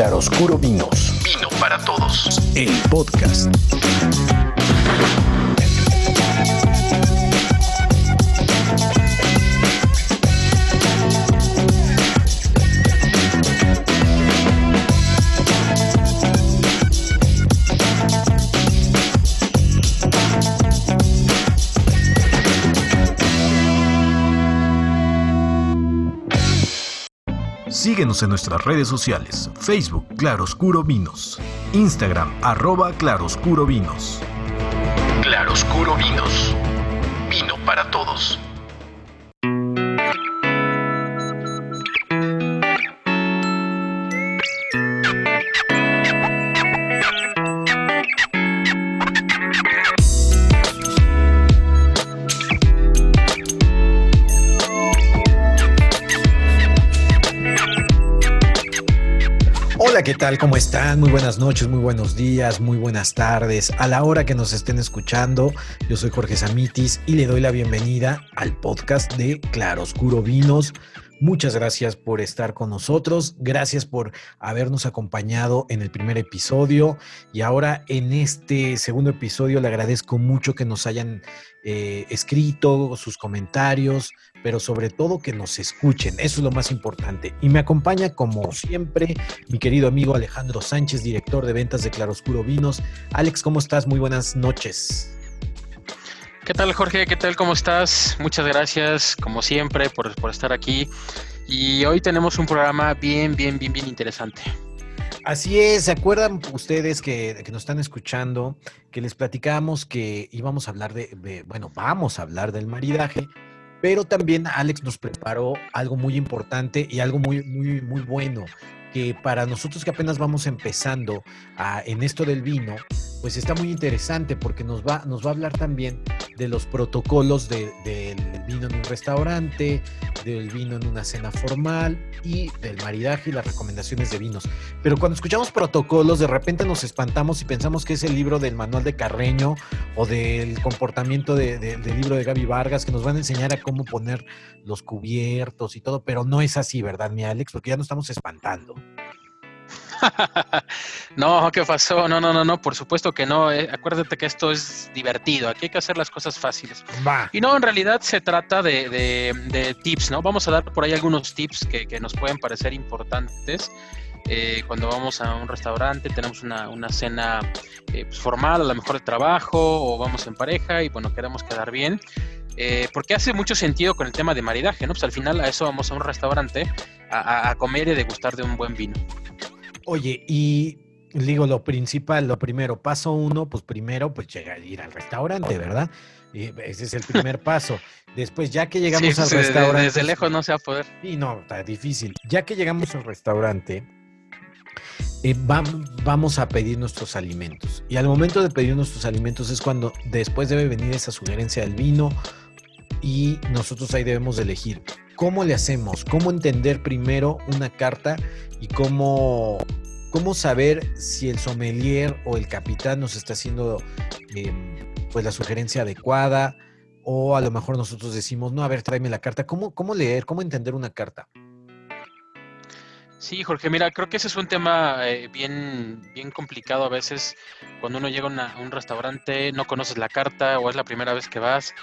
Claroscuro Vinos. Vino para todos. El podcast. Síguenos en nuestras redes sociales, Facebook Claroscuro Vinos, Instagram arroba Claroscuro Vinos. Claroscuro Vinos. Tal? ¿Cómo están? Muy buenas noches, muy buenos días, muy buenas tardes. A la hora que nos estén escuchando, yo soy Jorge Samitis y le doy la bienvenida al podcast de Claroscuro Vinos. Muchas gracias por estar con nosotros, gracias por habernos acompañado en el primer episodio y ahora en este segundo episodio le agradezco mucho que nos hayan eh, escrito sus comentarios, pero sobre todo que nos escuchen, eso es lo más importante. Y me acompaña como siempre mi querido amigo Alejandro Sánchez, director de ventas de Claroscuro Vinos. Alex, ¿cómo estás? Muy buenas noches. ¿Qué tal, Jorge? ¿Qué tal? ¿Cómo estás? Muchas gracias, como siempre, por, por, estar aquí. Y hoy tenemos un programa bien, bien, bien, bien interesante. Así es, ¿se acuerdan ustedes que, que nos están escuchando que les platicamos que íbamos a hablar de, de, bueno, vamos a hablar del maridaje, pero también Alex nos preparó algo muy importante y algo muy, muy, muy bueno, que para nosotros que apenas vamos empezando a, en esto del vino, pues está muy interesante porque nos va, nos va a hablar también de los protocolos de, del vino en un restaurante, del vino en una cena formal y del maridaje y las recomendaciones de vinos. Pero cuando escuchamos protocolos, de repente nos espantamos y pensamos que es el libro del manual de Carreño o del comportamiento de, del libro de Gaby Vargas que nos van a enseñar a cómo poner los cubiertos y todo, pero no es así, ¿verdad, mi Alex? Porque ya nos estamos espantando. no, ¿qué pasó? No, no, no, no, por supuesto que no. Eh. Acuérdate que esto es divertido. Aquí hay que hacer las cosas fáciles. Va. Y no, en realidad se trata de, de, de, tips, ¿no? Vamos a dar por ahí algunos tips que, que nos pueden parecer importantes. Eh, cuando vamos a un restaurante, tenemos una, una cena eh, pues formal, a lo mejor de trabajo, o vamos en pareja y bueno, queremos quedar bien. Eh, porque hace mucho sentido con el tema de maridaje, ¿no? Pues al final a eso vamos a un restaurante a, a comer y degustar de un buen vino. Oye, y digo lo principal, lo primero, paso uno, pues primero, pues llegar, ir al restaurante, ¿verdad? Y ese es el primer paso. Después, ya que llegamos sí, al sí, restaurante. Desde lejos no se va a poder. Y no, está difícil. Ya que llegamos al restaurante, eh, va, vamos a pedir nuestros alimentos. Y al momento de pedir nuestros alimentos es cuando después debe venir esa sugerencia del vino y nosotros ahí debemos de elegir cómo le hacemos, cómo entender primero una carta y cómo, cómo saber si el sommelier o el capitán nos está haciendo eh, pues la sugerencia adecuada o a lo mejor nosotros decimos, no, a ver, tráeme la carta. ¿Cómo, cómo leer, cómo entender una carta? Sí, Jorge, mira, creo que ese es un tema eh, bien, bien complicado a veces cuando uno llega a, un restaurante, no conoces la carta o es la primera vez que vas.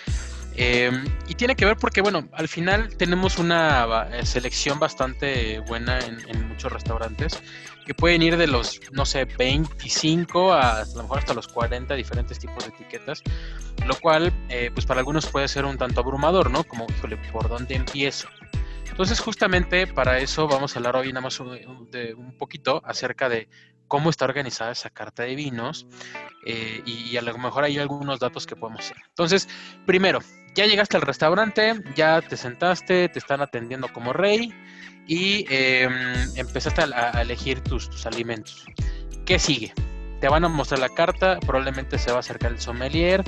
Eh, y tiene que ver porque, bueno, al final tenemos una eh, selección bastante buena en, en, muchos restaurantes que pueden ir de los, no sé, 25 a, a lo mejor hasta los 40 diferentes tipos de etiquetas, lo cual, eh, pues para algunos puede ser un tanto abrumador, ¿no? Como, híjole, ¿por dónde empiezo? Entonces, justamente para eso vamos a hablar hoy nada más de un poquito acerca de cómo está organizada esa carta de vinos eh, y, y, a lo mejor hay algunos datos que podemos hacer. Entonces, primero, ya llegaste al restaurante, ya te sentaste, te están atendiendo como rey y eh, empezaste a, elegir tus, alimentos. ¿Qué sigue? Te van a mostrar la carta, probablemente se va a acercar el sommelier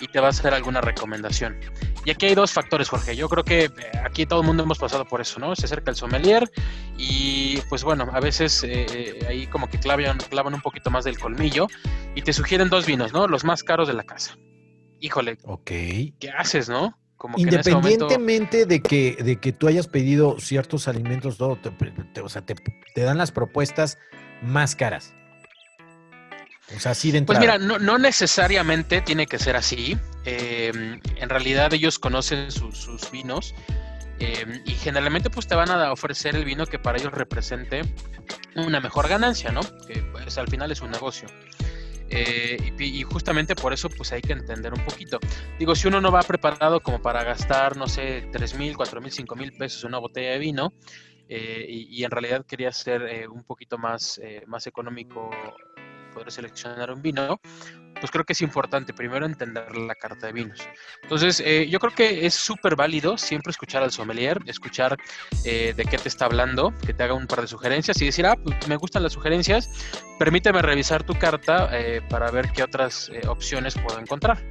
y te va a hacer alguna recomendación. Y aquí hay dos factores, Jorge. Yo creo que eh, aquí todo el mundo hemos pasado por eso, ¿no? Se acerca el sommelier y pues bueno, a veces eh, ahí como que clavan, clavan un poquito más del colmillo y te sugieren dos vinos, ¿no? Los más caros de la casa. Híjole. Ok. ¿Qué haces, no? Como Independientemente momento... de, que, de que tú hayas pedido ciertos alimentos, todo, te, te, o sea, te, te dan las propuestas más caras. O sea, así de Pues entrada. mira, no, no necesariamente tiene que ser así. Eh, en realidad ellos conocen su- sus vinos eh, y generalmente pues te van a ofrecer el vino que para ellos represente una mejor ganancia, ¿no? Que pues, al final es un negocio. Eh, y, y justamente por eso pues hay que entender un poquito. Digo, si uno no va preparado como para gastar, no sé, 3 mil, 4 mil, 5 mil pesos en una botella de vino eh, y, y en realidad quería ser eh, un poquito más, eh, más económico poder seleccionar un vino, pues creo que es importante primero entender la carta de vinos. Entonces, eh, yo creo que es súper válido siempre escuchar al sommelier, escuchar eh, de qué te está hablando, que te haga un par de sugerencias y decir, ah, pues me gustan las sugerencias, permíteme revisar tu carta eh, para ver qué otras eh, opciones puedo encontrar.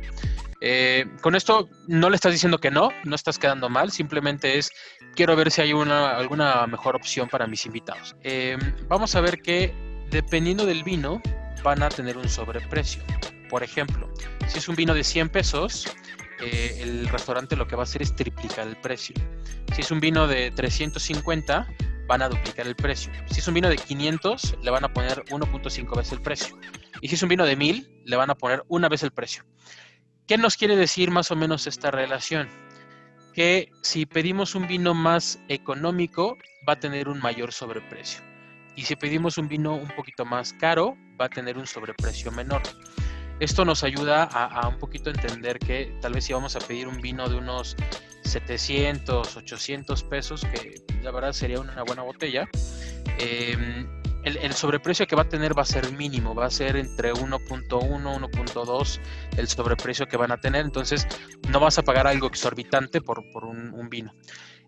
Eh, con esto no le estás diciendo que no, no estás quedando mal, simplemente es quiero ver si hay una, alguna mejor opción para mis invitados. Eh, vamos a ver que dependiendo del vino van a tener un sobreprecio. Por ejemplo, si es un vino de 100 pesos, eh, el restaurante lo que va a hacer es triplicar el precio. Si es un vino de 350, van a duplicar el precio. Si es un vino de 500, le van a poner 1.5 veces el precio. Y si es un vino de 1000, le van a poner una vez el precio. ¿Qué nos quiere decir más o menos esta relación? Que si pedimos un vino más económico, va a tener un mayor sobreprecio. Y si pedimos un vino un poquito más caro, va a tener un sobreprecio menor. Esto nos ayuda a, un poquito entender que tal vez si vamos a pedir un vino de unos 700, 800 pesos, que la verdad sería una buena botella, eh, el, sobreprecio que va a tener va a ser mínimo, va a ser entre 1.1, 1.2 el sobreprecio que van a tener, entonces no vas a pagar algo exorbitante por, por un vino.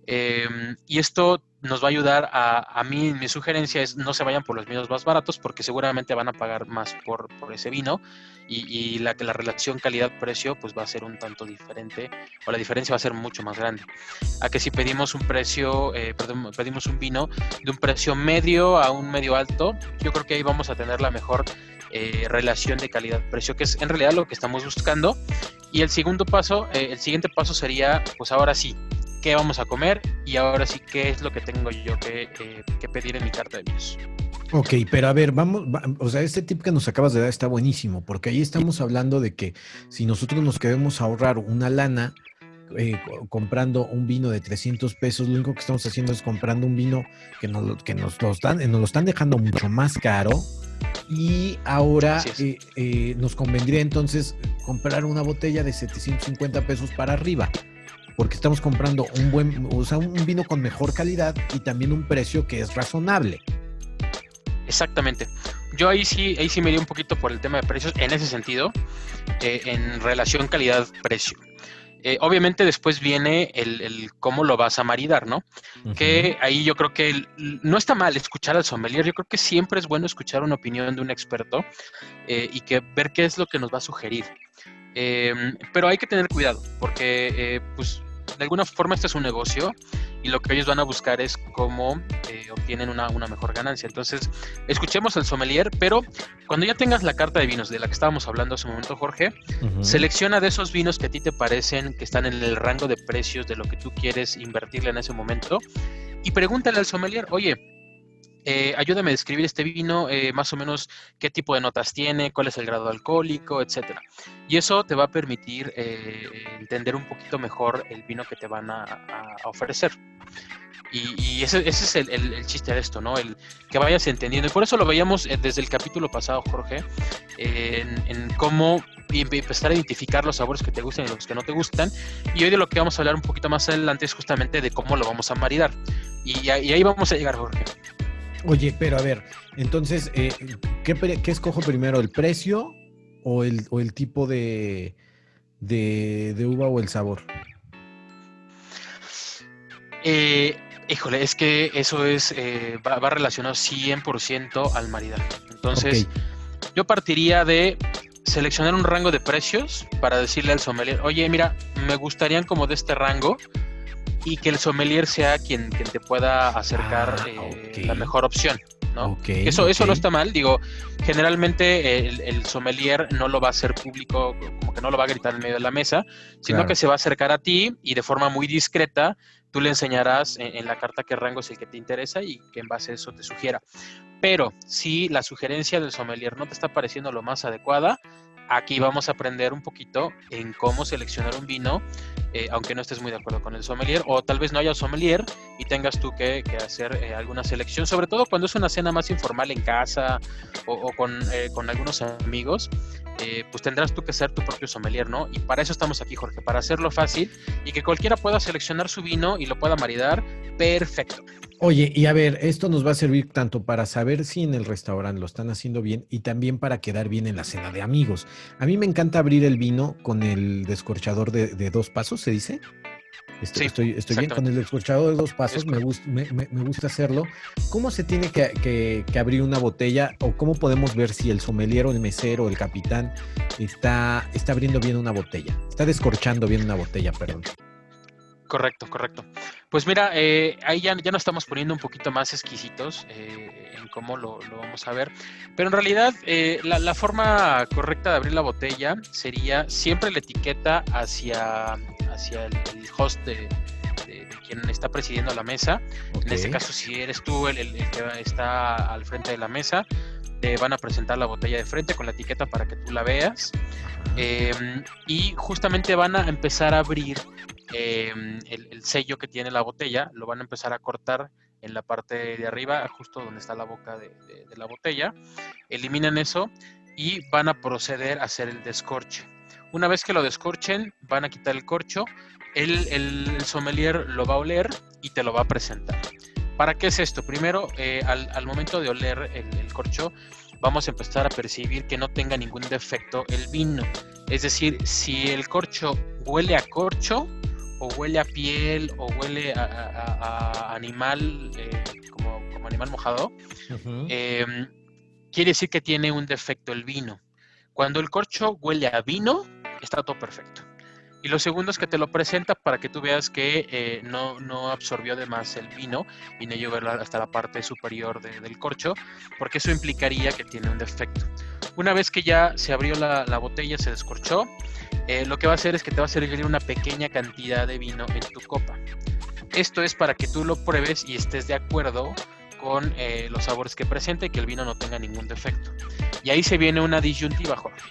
Eh, y esto nos va a ayudar a, a mí, mi sugerencia es no se vayan por los vinos más baratos porque seguramente van a pagar más por, por ese vino y, y la, la relación calidad-precio pues va a ser un tanto diferente o la diferencia va a ser mucho más grande. A que si pedimos un precio, eh, perdón, pedimos un vino de un precio medio a un medio alto, yo creo que ahí vamos a tener la mejor eh, relación de calidad-precio, que es en realidad lo que estamos buscando. Y el segundo paso, eh, el siguiente paso sería, pues ahora sí, qué vamos a comer y ahora sí qué es lo que tengo yo que, eh, que pedir en mi carta de vinos. Ok, pero a ver, vamos, va- o sea, este tip que nos acabas de dar está buenísimo, porque ahí estamos hablando de que si nosotros nos queremos ahorrar una lana eh, co- comprando un vino de 300 pesos, lo único que estamos haciendo es comprando un vino que nos, lo- que nos, lo, están, nos lo están dejando mucho más caro y ahora eh, eh, nos convendría entonces comprar una botella de 750 pesos para arriba. Porque estamos comprando un buen, o sea, un vino con mejor calidad y también un precio que es razonable. Exactamente. Yo ahí sí, ahí sí me iría un poquito por el tema de precios en ese sentido, eh, en relación calidad-precio. Eh, obviamente después viene el, el cómo lo vas a maridar, ¿no? que ahí yo creo que el- no está mal escuchar al sommelier, yo creo que siempre es bueno escuchar una opinión de un experto eh, y que ver qué es lo que nos va a sugerir. Eh, pero hay que tener cuidado, porque eh, pues de alguna forma este es un negocio y lo que ellos van a buscar es cómo eh, obtienen una, una mejor ganancia. Entonces, escuchemos al sommelier, pero cuando ya tengas la carta de vinos de la que estábamos hablando hace un momento, Jorge. Selecciona de esos vinos que a ti te parecen que están en el rango de precios de lo que tú quieres invertirle en ese momento y pregúntale al sommelier, oye, eh, ayúdame a describir este vino, eh, más o menos qué tipo de notas tiene, cuál es el grado alcohólico, etcétera. Y eso te va a permitir eh, entender un poquito mejor el vino que te van a, ofrecer. Y, y ese, es el, chiste de esto, ¿no? El que vayas entendiendo. Y por eso lo veíamos desde el capítulo pasado, Jorge, en, cómo empe- empezar a identificar los sabores que te gustan y los que no te gustan. Y hoy de lo que vamos a hablar un poquito más adelante es justamente de cómo lo vamos a maridar. Y ahí vamos a llegar, Jorge. Oye, pero a ver, entonces, eh, ¿qué, escojo primero, el precio o el, o el tipo de, de, de uva o el sabor? Eh, híjole, es que eso es eh, va, va relacionado 100% al maridaje. Entonces, yo partiría de seleccionar un rango de precios para decirle al sommelier, oye, mira, me gustarían como de este rango y que el sommelier sea quien, quien te pueda acercar Ah, eh, la mejor opción. ¿no? Ok, Eso, eso no está mal, digo, generalmente el, el sommelier no lo va a hacer público, como que no lo va a gritar en medio de la mesa, sino Claro. que se va a acercar a ti y de forma muy discreta tú le enseñarás en, en, la carta qué rango es el que te interesa y que en base a eso te sugiera. Pero si la sugerencia del sommelier no te está pareciendo lo más adecuada, Aquí vamos a aprender un poquito en cómo seleccionar un vino, eh, aunque no estés muy de acuerdo con el sommelier, o tal vez no haya sommelier y tengas tú que, hacer eh, alguna selección, sobre todo cuando es una cena más informal en casa o, con, eh, con, algunos amigos, pues tendrás tú que ser tu propio sommelier, ¿no? Y para eso estamos aquí, Jorge, para hacerlo fácil y que cualquiera pueda seleccionar su vino y lo pueda maridar perfecto. Oye, y a ver, esto nos va a servir tanto para saber si en el restaurante lo están haciendo bien y también para quedar bien en la cena de amigos. A mí me encanta abrir el vino con el descorchador de, dos pasos, ¿se dice? Estoy, sí, estoy, bien con el descorchador de dos pasos, me, gusta, me, gusta hacerlo. ¿Cómo se tiene que, abrir una botella o cómo podemos ver si el sommelier o el mesero o el capitán está, está abriendo bien una botella? Está descorchando bien una botella, perdón. Correcto, correcto. Pues mira, eh, ahí ya, ya, nos estamos poniendo un poquito más exquisitos eh, en cómo lo, vamos a ver. Pero en realidad, eh, la, forma correcta de abrir la botella sería siempre la etiqueta hacia, hacia el, host de, quien está presidiendo la mesa. En este caso, si eres tú el, el, que está al frente de la mesa, te van a presentar la botella de frente con la etiqueta para que tú la veas. Em, y justamente van a empezar a abrir Em, el, sello que tiene la botella, lo van a empezar a cortar en la parte de arriba, justo donde está la boca de, la botella. Eliminan eso y van a proceder a hacer el descorche. Una vez que lo descorchen, van a quitar el corcho, el, el, sommelier lo va a oler y te lo va a presentar. ¿Para qué es esto? Primero, eh, al, momento de oler el, corcho, vamos a empezar a percibir que no tenga ningún defecto el vino. Es decir, si el corcho huele a corcho, o huele a piel o huele a, animal, eh, como, animal mojado, em, quiere decir que tiene un defecto el vino. Cuando el corcho huele a vino, está todo perfecto. Y lo segundo es que te lo presenta para que tú veas que eh, no, no, absorbió de más el vino y no llegó hasta la parte superior del corcho, porque eso implicaría que tiene un defecto. Una vez que ya se abrió la, la botella, se descorchó, eh, lo que va a hacer es que te va a servir una pequeña cantidad de vino en tu copa. Esto es para que tú lo pruebes y estés de acuerdo con eh, los sabores que presenta y que el vino no tenga ningún defecto. Y ahí se viene una disyuntiva, Jorge.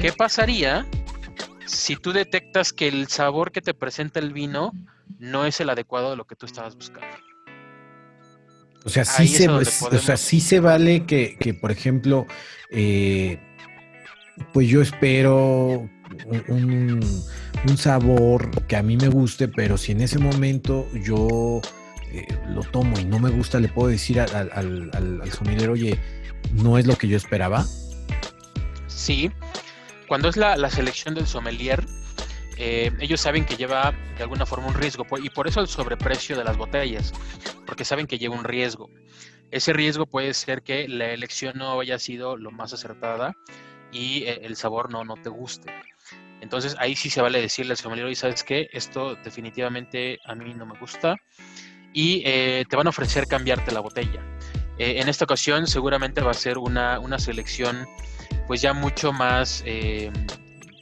¿Qué pasaría si tú detectas que el sabor que te presenta el vino no es el adecuado de lo que tú estabas buscando? O sea, sí, se, o sea, sí se vale que, que por ejemplo, eh, pues yo espero un, sabor que a mí me guste, pero si en ese momento yo eh, lo tomo y no me gusta, le puedo decir al, al, al, oye, no es lo que yo esperaba. Sí, cuando es la, selección del sommelier, eh, ellos saben que lleva de alguna forma un riesgo y por eso el sobreprecio de las botellas, porque saben que lleva un riesgo. Ese riesgo puede ser que la elección no haya sido lo más acertada y eh, el sabor no, no te guste. Entonces ahí sí se vale decirle al sommelier, y sabes qué, esto definitivamente a mí no me gusta y eh, te van a ofrecer cambiarte la botella. En esta ocasión seguramente va a ser una, selección pues ya mucho más, eh,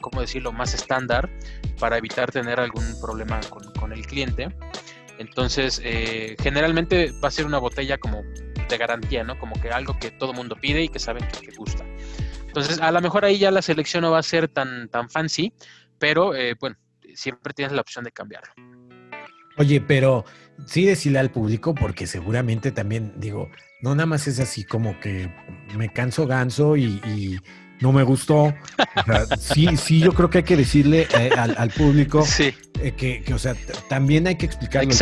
¿cómo decirlo?, más estándar para evitar tener algún problema con, el cliente. Entonces, generalmente va a ser una botella como de garantía, ¿no? Como que algo que todo mundo pide y que saben que, que gusta. Entonces, a lo mejor ahí ya la selección no va a ser tan, tan fancy, pero eh, bueno, siempre tienes la opción de cambiarlo. Oye, pero sí decirle al público, porque seguramente también, digo, no nada más es así como que me canso ganso y no me gustó. sí, sí, yo creo que hay que decirle eh, al, público eh, que, o sea, también hay que explicarle.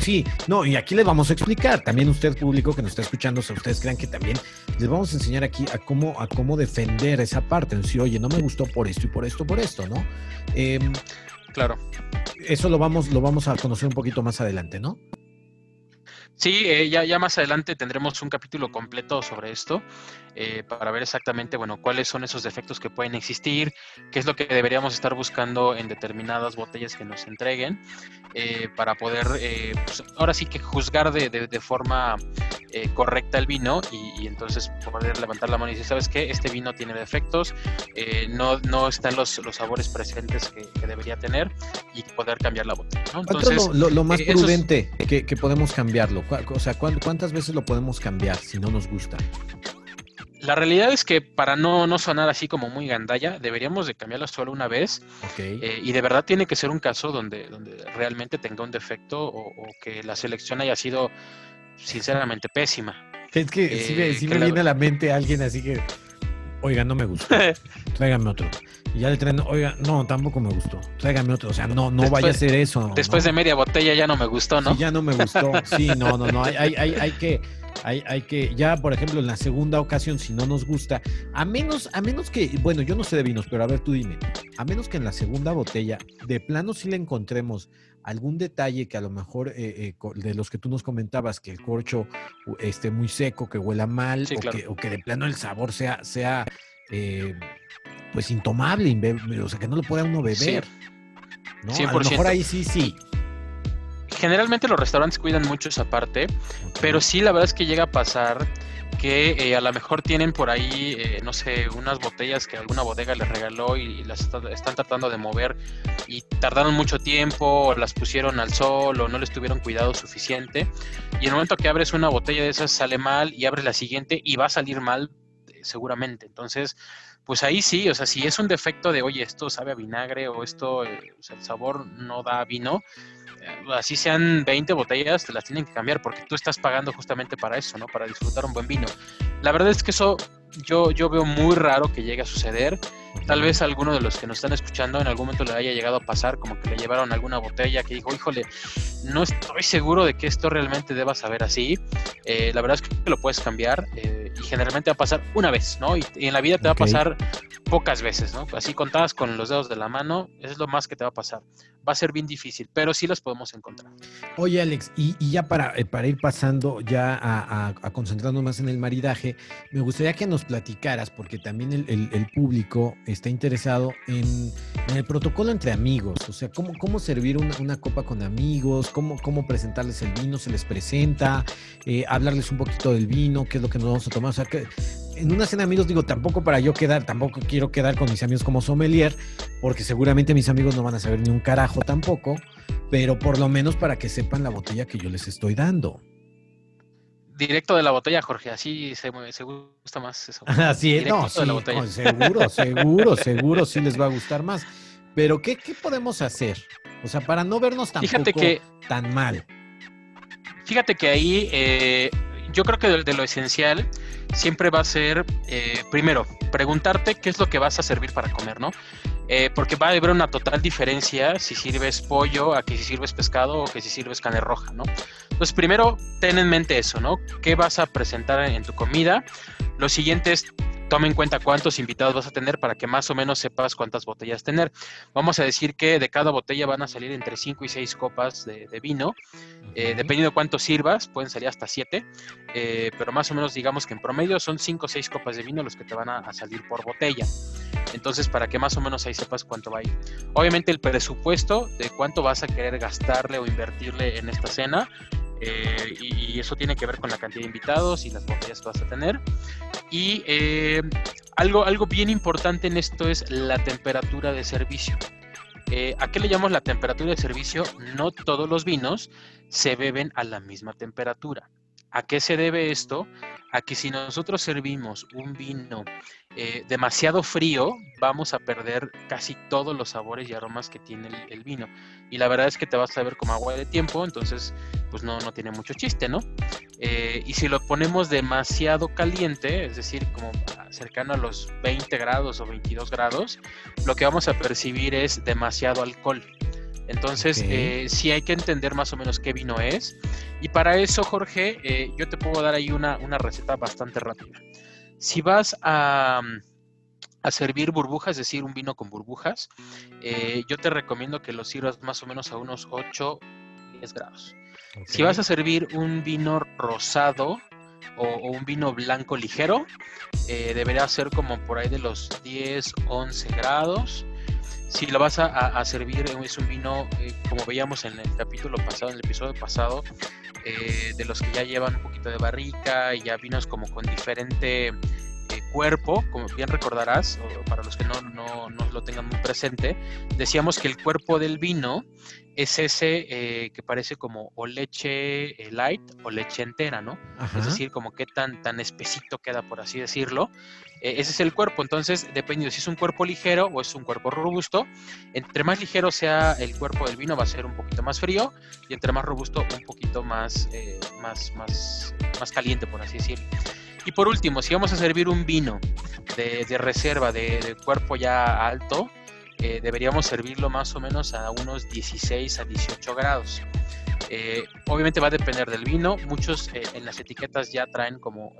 sí, no, y aquí les vamos a explicar. También usted, público que nos está escuchando, si ustedes crean que también les vamos a enseñar aquí a cómo, a cómo defender esa parte. Decir, oye, no me gustó por esto y por esto, por esto, ¿no? Em, claro. Eso lo vamos, lo vamos a conocer un poquito más adelante, ¿no? Sí, eh, ya, ya más adelante tendremos un capítulo completo sobre esto eh, para ver exactamente, bueno, cuáles son esos defectos que pueden existir, qué es lo que deberíamos estar buscando en determinadas botellas que nos entreguen, eh, para poder, pues, ahora sí que juzgar de, de, forma eh, correcta el vino y, entonces poder levantar la mano y decir, ¿sabes qué? Este vino tiene defectos, eh, no, no están los, los sabores presentes que, debería tener y poder cambiar la botella. ¿no? Entonces, lo, lo, más prudente que, que, podemos cambiarlo? O sea, ¿cuántas veces lo podemos cambiar si no nos gusta? La realidad es que para no, no sonar así como muy gandalla, deberíamos de cambiarla solo una vez. Eh, y de verdad tiene que ser un caso donde, donde realmente tenga un defecto o, que la selección haya sido sinceramente pésima. Es que sí, me, eh, viene a la mente alguien así que, oiga, no me gustó, tráigame otro. Y ya le traen, oiga, no, tampoco me gustó, tráigame otro. O sea, no, no vaya a ser eso. Después de media botella ya no me gustó, ¿no? Sí, ya no me gustó. Sí, no, no, no. Hay, hay, hay que hay, hay, que, ya por ejemplo, en la segunda ocasión, si no nos gusta, a menos, a menos que, bueno, yo no sé de vinos, pero a ver, tú dime, a menos que en la segunda botella, de plano sí le encontremos algún detalle que a lo mejor eh, eh, de los que tú nos comentabas, que el corcho esté muy seco, que huela mal, o, que, o, que, de plano el sabor sea, sea eh, pues intomable, o sea, que no lo pueda uno beber. ¿no? A lo mejor ahí sí, sí generalmente los restaurantes cuidan mucho esa parte, pero sí la verdad es que llega a pasar que eh, a lo mejor tienen por ahí, eh, no sé, unas botellas que alguna bodega les regaló y, las están tratando de mover y tardaron mucho tiempo, o las pusieron al sol o no les tuvieron cuidado suficiente. Y en el momento que abres una botella de esas sale mal y abres la siguiente y va a salir mal eh, seguramente. Entonces, pues ahí sí, o sea, si es un defecto de, oye, esto sabe a vinagre o esto, o sea, el sabor no da vino, así sean 20 botellas, te las tienen que cambiar porque tú estás pagando justamente para eso, ¿no? Para disfrutar un buen vino. La verdad es que eso yo, yo veo muy raro que llegue a suceder. Tal vez alguno de los que nos están escuchando en algún momento le haya llegado a pasar, como que le llevaron alguna botella que dijo, híjole, no estoy seguro de que esto realmente deba saber así. Eh, la verdad es que lo puedes cambiar eh, y generalmente va a pasar una vez, ¿no? Y, en la vida te va a pasar pocas veces, ¿no? Así contadas con los dedos de la mano, es lo más que te va a pasar. Va a ser bien difícil, pero sí las podemos encontrar. Oye, Alex, y, ya para, eh, para ir pasando ya a, a, concentrarnos más en el maridaje, me gustaría que nos platicaras, porque también el, público está interesado en, el protocolo entre amigos, o sea, cómo, cómo servir una, copa con amigos, cómo, cómo presentarles el vino, se les presenta, eh, hablarles un poquito del vino, qué es lo que nos vamos a tomar, o sea, que en una cena de amigos digo, tampoco para yo quedar, tampoco quiero quedar con mis amigos como sommelier, porque seguramente mis amigos no van a saber ni un carajo tampoco, pero por lo menos para que sepan la botella que yo les estoy dando. Directo de la botella, Jorge, así se, se gusta más eso. Así es, no, sí, seguro, seguro, seguro sí les va a gustar más. Pero, ¿qué, ¿qué, podemos hacer? O sea, para no vernos tampoco tan mal. Fíjate que ahí eh, yo creo que de, lo esencial siempre va a ser, eh, primero, preguntarte qué es lo que vas a servir para comer, ¿no? Eh, porque va a haber una total diferencia si sirves pollo a que si sirves pescado o que si sirves carne roja, ¿no? Entonces, primero, ten en mente eso, ¿no? ¿Qué vas a presentar en tu comida? Lo siguiente es toma en cuenta cuántos invitados vas a tener para que más o menos sepas cuántas botellas tener. Vamos a decir que de cada botella van a salir entre 5 y 6 copas de, vino. Eh, dependiendo de cuánto sirvas, pueden salir hasta 7. Eh, pero más o menos digamos que en promedio son 5 o 6 copas de vino los que te van a, salir por botella. Entonces, para que más o menos ahí sepas cuánto va a ir. Obviamente el presupuesto de cuánto vas a querer gastarle o invertirle en esta cena eh, y, eso tiene que ver con la cantidad de invitados y las botellas que vas a tener. Y eh, algo, algo bien importante en esto es la temperatura de servicio. Eh, ¿A qué le llamamos la temperatura de servicio? No todos los vinos se beben a la misma temperatura. ¿A qué se debe esto? A que si nosotros servimos un vino eh, demasiado frío, vamos a perder casi todos los sabores y aromas que tiene el, vino. Y la verdad es que te vas a ver como agua de tiempo, entonces pues no, no tiene mucho chiste, ¿no? Eh, y si lo ponemos demasiado caliente, es decir, como cercano a los 20 grados o 22 grados, lo que vamos a percibir es demasiado alcohol. Entonces, eh, sí hay que entender más o menos qué vino es. Y para eso, Jorge, yo te puedo dar ahí una, receta bastante rápida. Si vas a, a, servir burbujas, es decir, un vino con burbujas, eh, yo te recomiendo que lo sirvas más o menos a unos 8, 10 grados. Si vas a servir un vino rosado o, o un vino blanco ligero, debería ser como por ahí de los 10, 11 grados. si lo vas a, a servir, es un vino, eh, como veíamos en el capítulo pasado, en el episodio pasado, eh, de los que ya llevan un poquito de barrica y ya vinos como con diferente cuerpo, como bien recordarás, o para los que no, no, no, lo tengan muy presente, decíamos que el cuerpo del vino es ese eh, que parece como o leche eh, light o leche entera, ¿no? Es decir, como que tan, tan espesito queda, por así decirlo. Eh, ese es el cuerpo, entonces, dependiendo si es un cuerpo ligero o es un cuerpo robusto, entre más ligero sea el cuerpo del vino va a ser un poquito más frío y entre más robusto un poquito más, más, más, más caliente, por así decirlo. Y por último, si vamos a servir un vino de, reserva de, cuerpo ya alto, eh, deberíamos servirlo más o menos a unos 16 a 18 grados. Eh, obviamente va a depender del vino. Muchos eh, en las etiquetas ya traen como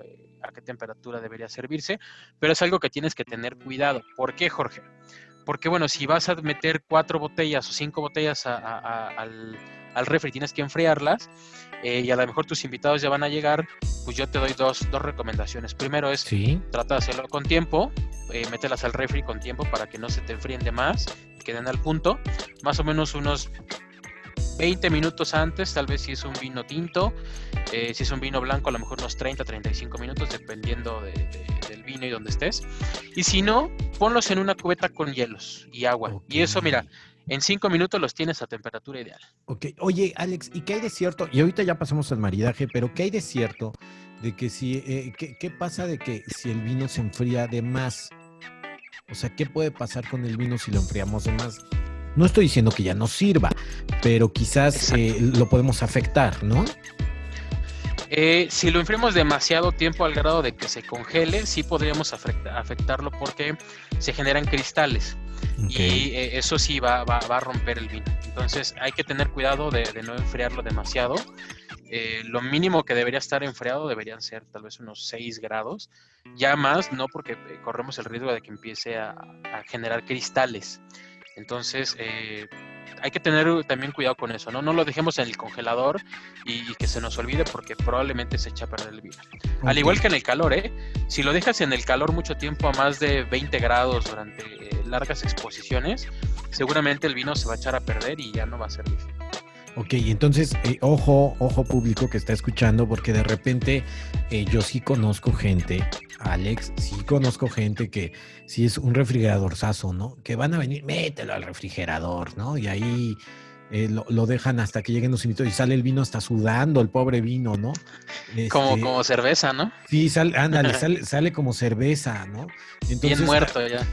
a qué temperatura debería servirse, pero es algo que tienes que tener cuidado. ¿Por qué, Jorge? Porque bueno, si vas a meter cuatro botellas o cinco botellas al, al refri, tienes que enfriarlas eh, y a lo mejor tus invitados ya van a llegar, pues yo te doy dos, dos recomendaciones. Primero es, trata de hacerlo con tiempo, eh, mételas al refri con tiempo para que no se te enfríen de más, queden al punto, más o menos unos 20 minutos antes, tal vez si es un vino tinto, eh, si es un vino blanco, a lo mejor unos 30, 35 minutos, dependiendo del vino y donde estés. Y si no, ponlos en una cubeta con hielos y agua. Y eso, mira, en cinco minutos los tienes a temperatura ideal. Ok, oye Alex, ¿y qué hay de cierto? Y ahorita ya pasamos al maridaje, pero ¿qué hay de cierto de que si, eh, ¿qué, pasa de que si el vino se enfría de más? O sea, ¿qué puede pasar con el vino si lo enfriamos de más? No estoy diciendo que ya no sirva, pero quizás eh, lo podemos afectar, ¿no? Eh, si lo enfriamos demasiado tiempo al grado de que se congele, sí podríamos afectarlo porque se generan cristales. Y eh, eso sí va, a romper el vino. Entonces hay que tener cuidado de, no enfriarlo demasiado. Eh, lo mínimo que debería estar enfriado deberían ser tal vez unos 6 grados. Ya más, no porque eh, corremos el riesgo de que empiece a, generar cristales. Entonces, hay que tener también cuidado con eso, ¿no? No lo dejemos en el congelador y, que se nos olvide porque probablemente se echa a perder el vino. Al igual que en el calor, ¿eh? Si lo dejas en el calor mucho tiempo a más de 20 grados durante eh, largas exposiciones, seguramente el vino se va a echar a perder y ya no va a servir. Ok, entonces, eh, ojo, ojo público que está escuchando, porque de repente eh, yo sí conozco gente, Alex, sí conozco gente que si es un refrigeradorzazo, ¿no? Que van a venir, mételo al refrigerador, ¿no? Y ahí eh, lo, dejan hasta que lleguen los invitados y sale el vino hasta sudando, el pobre vino, ¿no? como, este, como cerveza, ¿no? Sí, sale, ándale, sale, sale como cerveza, ¿no? Bien muerto ya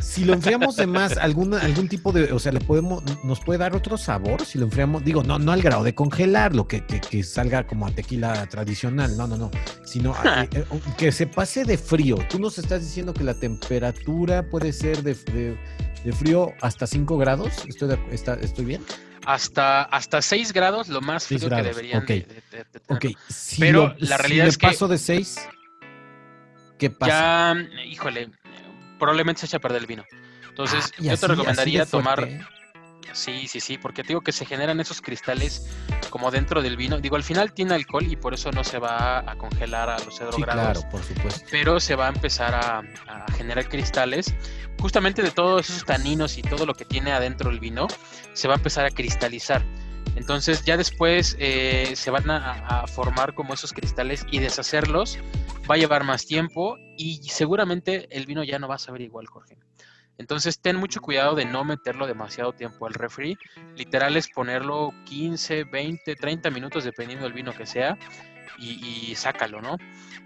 si lo enfriamos de más, algún, algún tipo de, o sea, le podemos, nos puede dar otro sabor si lo enfriamos, digo, no, no al grado de congelarlo, que, que, salga como a tequila tradicional, no, no, no, sino eh, eh, que se pase de frío. Tú nos estás diciendo que la temperatura puede ser de, de, frío hasta 5 grados, ¿Estoy, está, ¿estoy bien? Hasta, hasta 6 grados, lo más frío que deberían okay. de, Pero la realidad es que... paso de 6, ¿qué pasa? Ya, híjole, probablemente se echa a perder el vino. Entonces, ah, yo te recomendaría tomar. Sí, sí, sí, porque digo que se generan esos cristales como dentro del vino. Digo, al final tiene alcohol y por eso no se va a congelar a los 0 sí, grados. Claro, por supuesto. Pero se va a empezar a, generar cristales. Justamente de todos esos taninos y todo lo que tiene adentro el vino, se va a empezar a cristalizar. Entonces ya después eh, se van a, formar como esos cristales y deshacerlos va a llevar más tiempo y seguramente el vino ya no va a saber igual, Jorge. Entonces ten mucho cuidado de no meterlo demasiado tiempo al refri. Literal es ponerlo 15, 20, 30 minutos dependiendo del vino que sea y, sácalo, ¿no?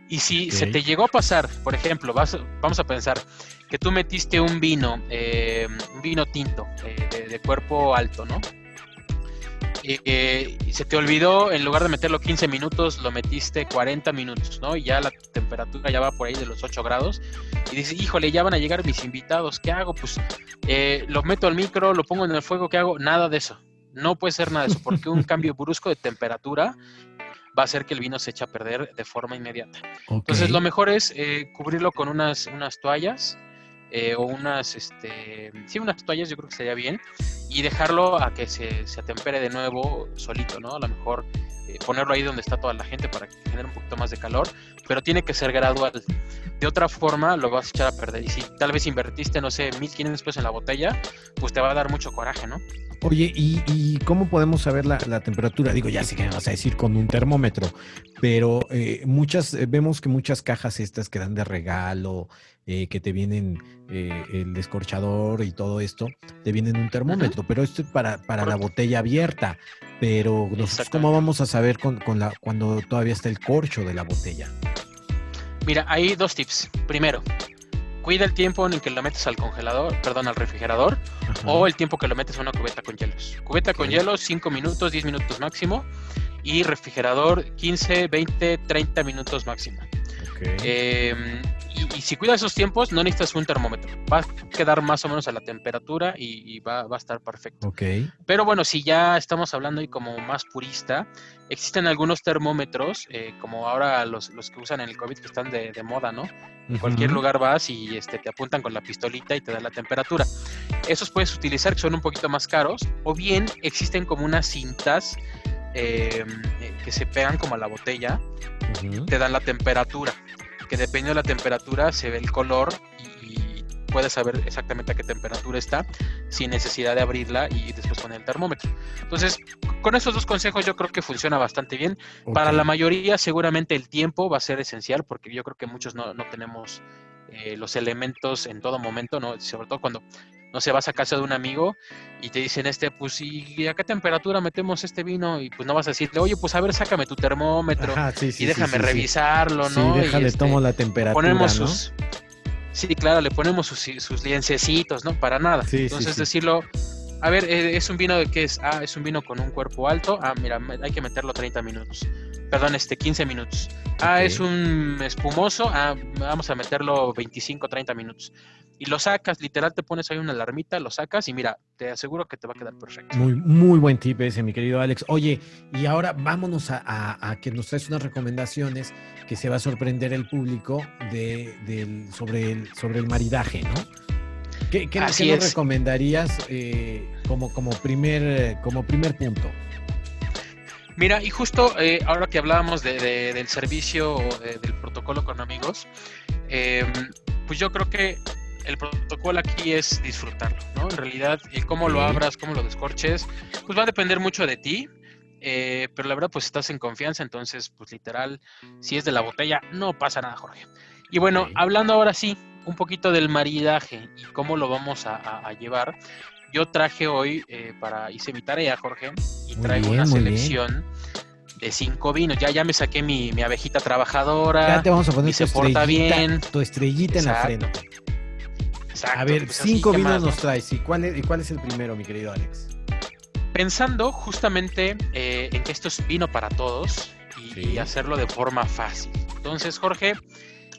Y si se te llegó a pasar, por ejemplo, vas, vamos a pensar que tú metiste un vino, eh, un vino tinto eh, de cuerpo alto, ¿no? Eh, se te olvidó, en lugar de meterlo 15 minutos, lo metiste 40 minutos, ¿no? Y ya la temperatura ya va por ahí de los 8 grados. Y dices, híjole, ya van a llegar mis invitados, ¿qué hago? Pues eh, lo meto al micro, lo pongo en el fuego, ¿qué hago? Nada de eso. No puede ser nada de eso, porque un cambio brusco de temperatura va a hacer que el vino se eche a perder de forma inmediata. Entonces, lo mejor es eh, cubrirlo con unas, unas toallas eh, o unas, este, sí, unas toallas yo creo que sería bien y dejarlo a que se, se atempere de nuevo solito, ¿no? A lo mejor eh, ponerlo ahí donde está toda la gente para que genere un poquito más de calor, pero tiene que ser gradual. De otra forma lo vas a echar a perder. Y si tal vez invertiste, no sé, 1500 pesos en la botella, pues te va a dar mucho coraje, ¿no? Oye, ¿y, cómo podemos saber la, temperatura? Digo, ya sé que me vas a decir con un termómetro, pero eh, muchas, eh, vemos que muchas cajas estas que dan de regalo, eh, que te vienen el descorchador y todo esto, te vienen un termómetro, pero esto es para, para la botella abierta. Pero nosotros, ¿cómo vamos a saber con, la, cuando todavía está el corcho de la botella? Mira, hay dos tips. Primero, cuida el tiempo en el que lo metes al congelador, perdón, al refrigerador, o el tiempo que lo metes a una cubeta con hielos. Cubeta con hielos, 5 minutos, 10 minutos máximo, y refrigerador, 15, 20, 30 minutos máximo. Em, y, si cuidas esos tiempos, no necesitas un termómetro. Va a quedar más o menos a la temperatura y, va, a estar perfecto. Pero bueno, si ya estamos hablando ahí como más purista, existen algunos termómetros, eh, como ahora los, que usan en el COVID que están de, moda, ¿no? En cualquier lugar vas y este, te apuntan con la pistolita y te dan la temperatura. Esos puedes utilizar que son un poquito más caros, o bien existen como unas cintas eh, que se pegan como a la botella, te dan la temperatura, que dependiendo de la temperatura se ve el color y, puedes saber exactamente a qué temperatura está sin necesidad de abrirla y después poner el termómetro. Entonces, con esos dos consejos yo creo que funciona bastante bien. Para la mayoría seguramente el tiempo va a ser esencial porque yo creo que muchos no, no tenemos eh, los elementos en todo momento, ¿no? Sobre todo cuando, no se vas a casa de un amigo y te dicen, este, pues, ¿y a qué temperatura metemos este vino? Y pues no vas a decirle, oye, pues a ver, sácame tu termómetro y déjame revisarlo, ¿no? Sí, déjale, este, tomo la temperatura, ponemos sus... Sí, claro, le ponemos sus, sus liencecitos, ¿no? Para nada. Entonces decirlo, a ver, eh, ¿es un vino de qué es? Ah, es un vino con un cuerpo alto. Ah, mira, hay que meterlo 30 minutos perdón, este 15 minutos. Ah, es un espumoso, ah, vamos a meterlo 25, 30 minutos. Y lo sacas, literal te pones ahí una alarmita, lo sacas y mira, te aseguro que te va a quedar perfecto. Muy, muy buen tip ese, mi querido Alex. Oye, y ahora vámonos a, que nos traes unas recomendaciones que se va a sorprender el público de, sobre, el, sobre el maridaje, ¿no? ¿Qué, qué, nos recomendarías eh, como, como, primer, como primer punto? Mira, y justo eh, ahora que hablábamos del servicio o del protocolo con amigos, em, pues yo creo que el protocolo aquí es disfrutarlo, ¿no? En realidad, el cómo lo abras, cómo lo descorches, pues va a depender mucho de ti, eh, pero la verdad, pues estás en confianza, entonces, pues literal, si es de la botella, no pasa nada, Jorge. Y bueno, hablando ahora sí, un poquito del maridaje y cómo lo vamos a llevar, yo traje hoy eh, para, hice mi tarea, Jorge, y traigo una selección de cinco vinos. Ya, ya me saqué mi, abejita trabajadora. Ya te vamos a poner tu se porta bien. Tu estrellita en la frente. Exacto, a ver, pues cinco vinos nos traes. ¿Y cuál, es, ¿Y cuál es el primero, mi querido Alex? Pensando justamente eh, en que esto es vino para todos y, hacerlo de forma fácil. Entonces, Jorge,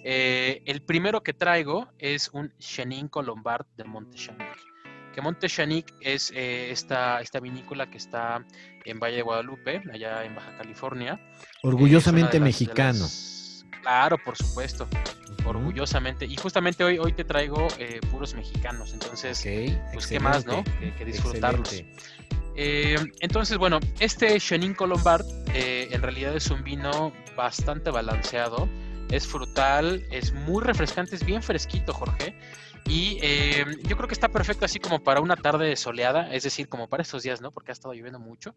eh, el primero que traigo es un Chenin Colombard de Montechanic que Monte Chanic es eh, esta, esta vinícola que está en Valle de Guadalupe, allá en Baja California. Orgullosamente mexicano. Claro, por supuesto. Orgullosamente. Y justamente hoy, hoy te traigo eh, puros mexicanos. Entonces, pues qué más, ¿no? Que, disfrutarlos. Eh, entonces, bueno, este Chenin Colombard en realidad es un vino bastante balanceado. Es frutal, es muy refrescante, es bien fresquito, Jorge. Y eh, yo creo que está perfecto así como para una tarde soleada, es decir, como para estos días, ¿no? Porque ha estado lloviendo mucho.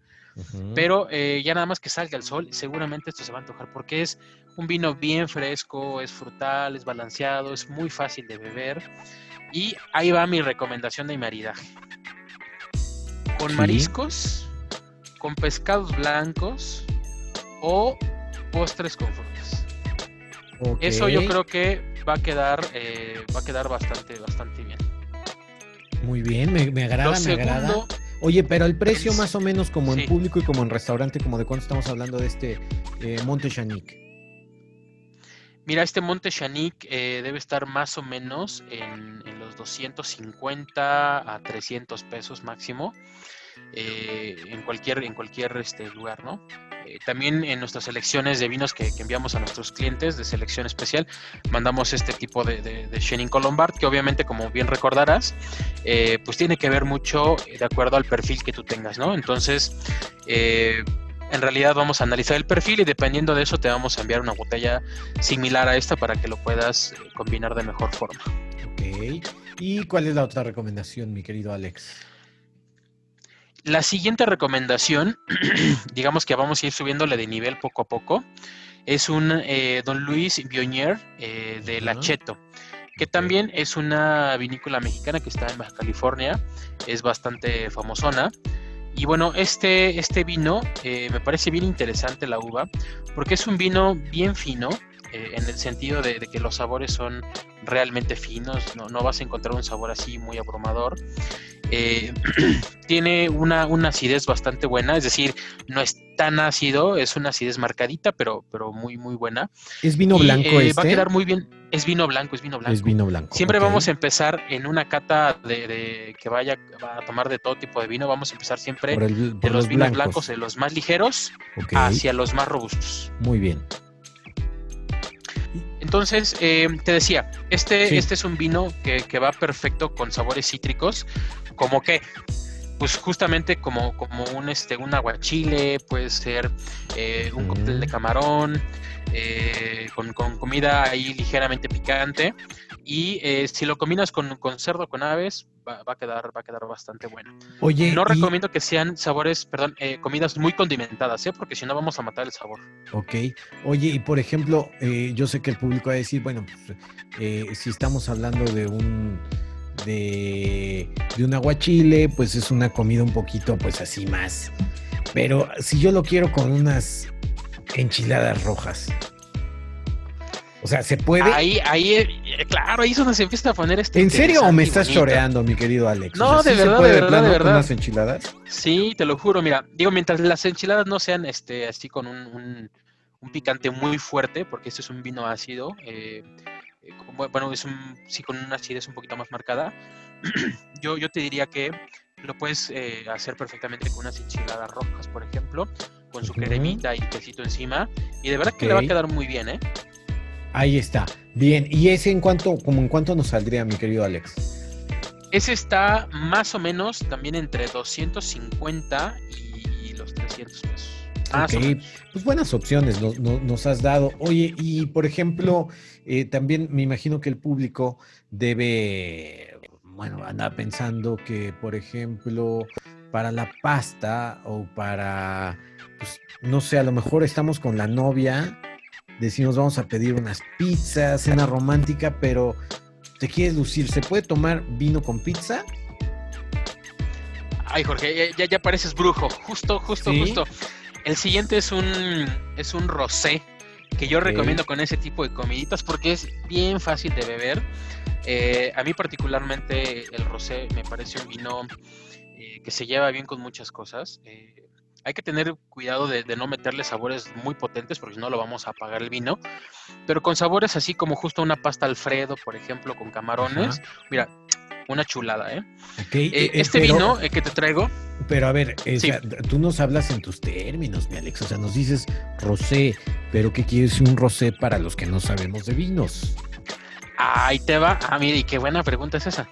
Pero eh, ya nada más que salga el sol, seguramente esto se va a antojar porque es un vino bien fresco, es frutal, es balanceado, es muy fácil de beber. Y ahí va mi recomendación de maridaje. Con mariscos, con pescados blancos o postres con frutas. Eso yo creo que va a quedar, eh, va a quedar bastante, bastante bien. Muy bien, me, agrada, me agrada. Oye, pero el precio más o menos como en público y como en restaurante, como de cuánto estamos hablando de este eh, Monte Chanic. Mira, este Monte Chanic eh, debe estar más o menos en, los 250 a 300 pesos máximo en cualquier, en cualquier este, lugar, ¿no? Eh, también en nuestras selecciones de vinos que, enviamos a nuestros clientes de selección especial, mandamos este tipo de, de, Chenin Colombard, que obviamente, como bien recordarás, eh, pues tiene que ver mucho de acuerdo al perfil que tú tengas, ¿no? Entonces, eh, en realidad vamos a analizar el perfil y dependiendo de eso te vamos a enviar una botella similar a esta para que lo puedas combinar de mejor forma. Ok. ¿Y cuál es la otra recomendación, mi querido Alex? La siguiente recomendación, digamos que vamos a ir subiéndole de nivel poco a poco, es un eh, Don Luis Bionier eh, de Ajá. Lacheto, que también es una vinícola mexicana que está en Baja California, es bastante famosona. Y bueno, este, este vino eh, me parece bien interesante la uva, porque es un vino bien fino, eh, en el sentido de, de que los sabores son realmente finos, no, no vas a encontrar un sabor así muy abrumador. Eh, tiene una, una acidez bastante buena, es decir, no es tan ácido, es una acidez marcadita, pero, pero muy, muy buena. ¿Es vino Y, blanco eh, este? Va a quedar muy bien. Es vino blanco, es vino blanco. Es vino blanco. Siempre vamos a empezar en una cata de, de que vaya va a tomar de todo tipo de vino. Vamos a empezar siempre por, el- de los, vinos blancos. blancos, de los más ligeros hacia los más robustos. Muy bien. Entonces, eh, te decía, este, Sí. este es un vino que, que va perfecto con sabores cítricos, como que, pues justamente como, como un, este, un aguachile, puede ser eh, un cóctel de camarón, eh, con, con comida ahí ligeramente picante. Y si lo combinas con, con cerdo, con aves, va, va a quedar, va a quedar bastante bueno. Oye, No y- recomiendo que sean sabores, perdón, eh, comidas muy condimentadas, ¿eh? porque si no vamos a matar el sabor. Ok. Oye, y por ejemplo, eh, yo sé que el público va a decir, bueno, pues, eh, si estamos hablando de un de, de un aguachile, pues es una comida un poquito, pues así más. Pero si yo lo quiero con unas enchiladas rojas. O sea, ¿se puede? Ahí, ahí, eh, claro, ahí es donde se empieza a poner este. ¿En serio o me estás bonito. choreando, mi querido Alex? No, de ¿sí se verdad, puede de verdad, de con verdad. unas enchiladas? Sí, te lo juro, mira, digo, mientras las enchiladas no sean este así con un, un- un picante muy fuerte, porque este es un vino ácido, eh, eh, bueno, es un, sí con una acidez un poquito más marcada, yo, yo te diría que lo puedes eh, hacer perfectamente con unas enchiladas rojas, por ejemplo, con su cremita y quesito encima, y de verdad que le va a quedar muy bien, ¿eh? Ahí está. Bien, ¿y ese en cuánto, como en cuánto nos saldría, mi querido Alex? Ese está más o menos también entre 250 y los 300 pesos. Más o Ok, menos. pues buenas opciones nos, nos- nos has dado. Oye, y por ejemplo, eh, también me imagino que el público debe, bueno, anda pensando que, por ejemplo, para la pasta o para, pues, no sé, a lo mejor estamos con la novia, decimos vamos a pedir unas pizzas, cena romántica, pero te quieres lucir, ¿se puede tomar vino con pizza? Ay, Jorge, ya, ya, pareces brujo. Justo, justo, ¿Sí? justo. El siguiente es un, es un rosé que yo recomiendo con ese tipo de comiditas porque es bien fácil de beber. Eh, a mí particularmente el rosé me parece un vino eh, que se lleva bien con muchas cosas. Eh, hay que tener cuidado de, de no meterle sabores muy potentes porque si no lo vamos a apagar el vino. Pero con sabores así como justo una pasta Alfredo, por ejemplo, con camarones. Mira, una chulada, ¿eh? Ok, Eh, eh, este pero- vino eh, que te traigo, Pero a ver, eh, o Sí. sea, tú nos hablas en tus términos, mi Alex. O sea, nos dices rosé, pero ¿qué quiere decir un rosé para los que no sabemos de vinos? ahí te va. Ah, mire, y qué buena pregunta es esa.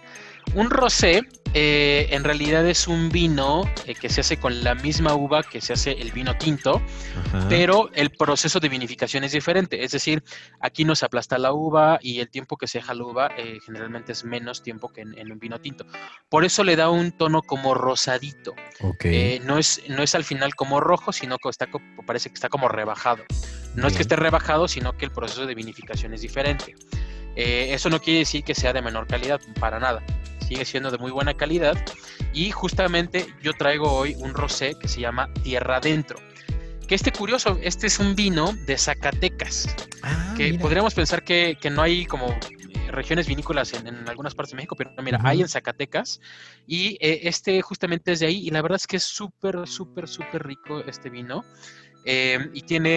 Un rosé eh, en realidad es un vino eh, que se hace con la misma uva que se hace el vino tinto, Ajá. pero el proceso de vinificación es diferente. Es decir, aquí no se aplasta la uva y el tiempo que se deja la uva eh, generalmente es menos tiempo que en, en un vino tinto. Por eso le da un tono como rosadito. No, es, no es al final como rojo, sino que está, parece que está como rebajado. No es que esté rebajado, sino que el proceso de vinificación es diferente. Eso no quiere decir que sea de menor calidad, para nada. Sigue siendo de muy buena calidad. Y justamente yo traigo hoy un rosé que se llama Tierra Adentro. Que este curioso, este es un vino de Zacatecas Ah, que mira. podríamos pensar que, que no hay como eh, regiones vinícolas en, en algunas partes de México, pero mira, hay en Zacatecas y eh, este justamente es de ahí y la verdad es que es súper, súper, súper rico este vino eh, y tiene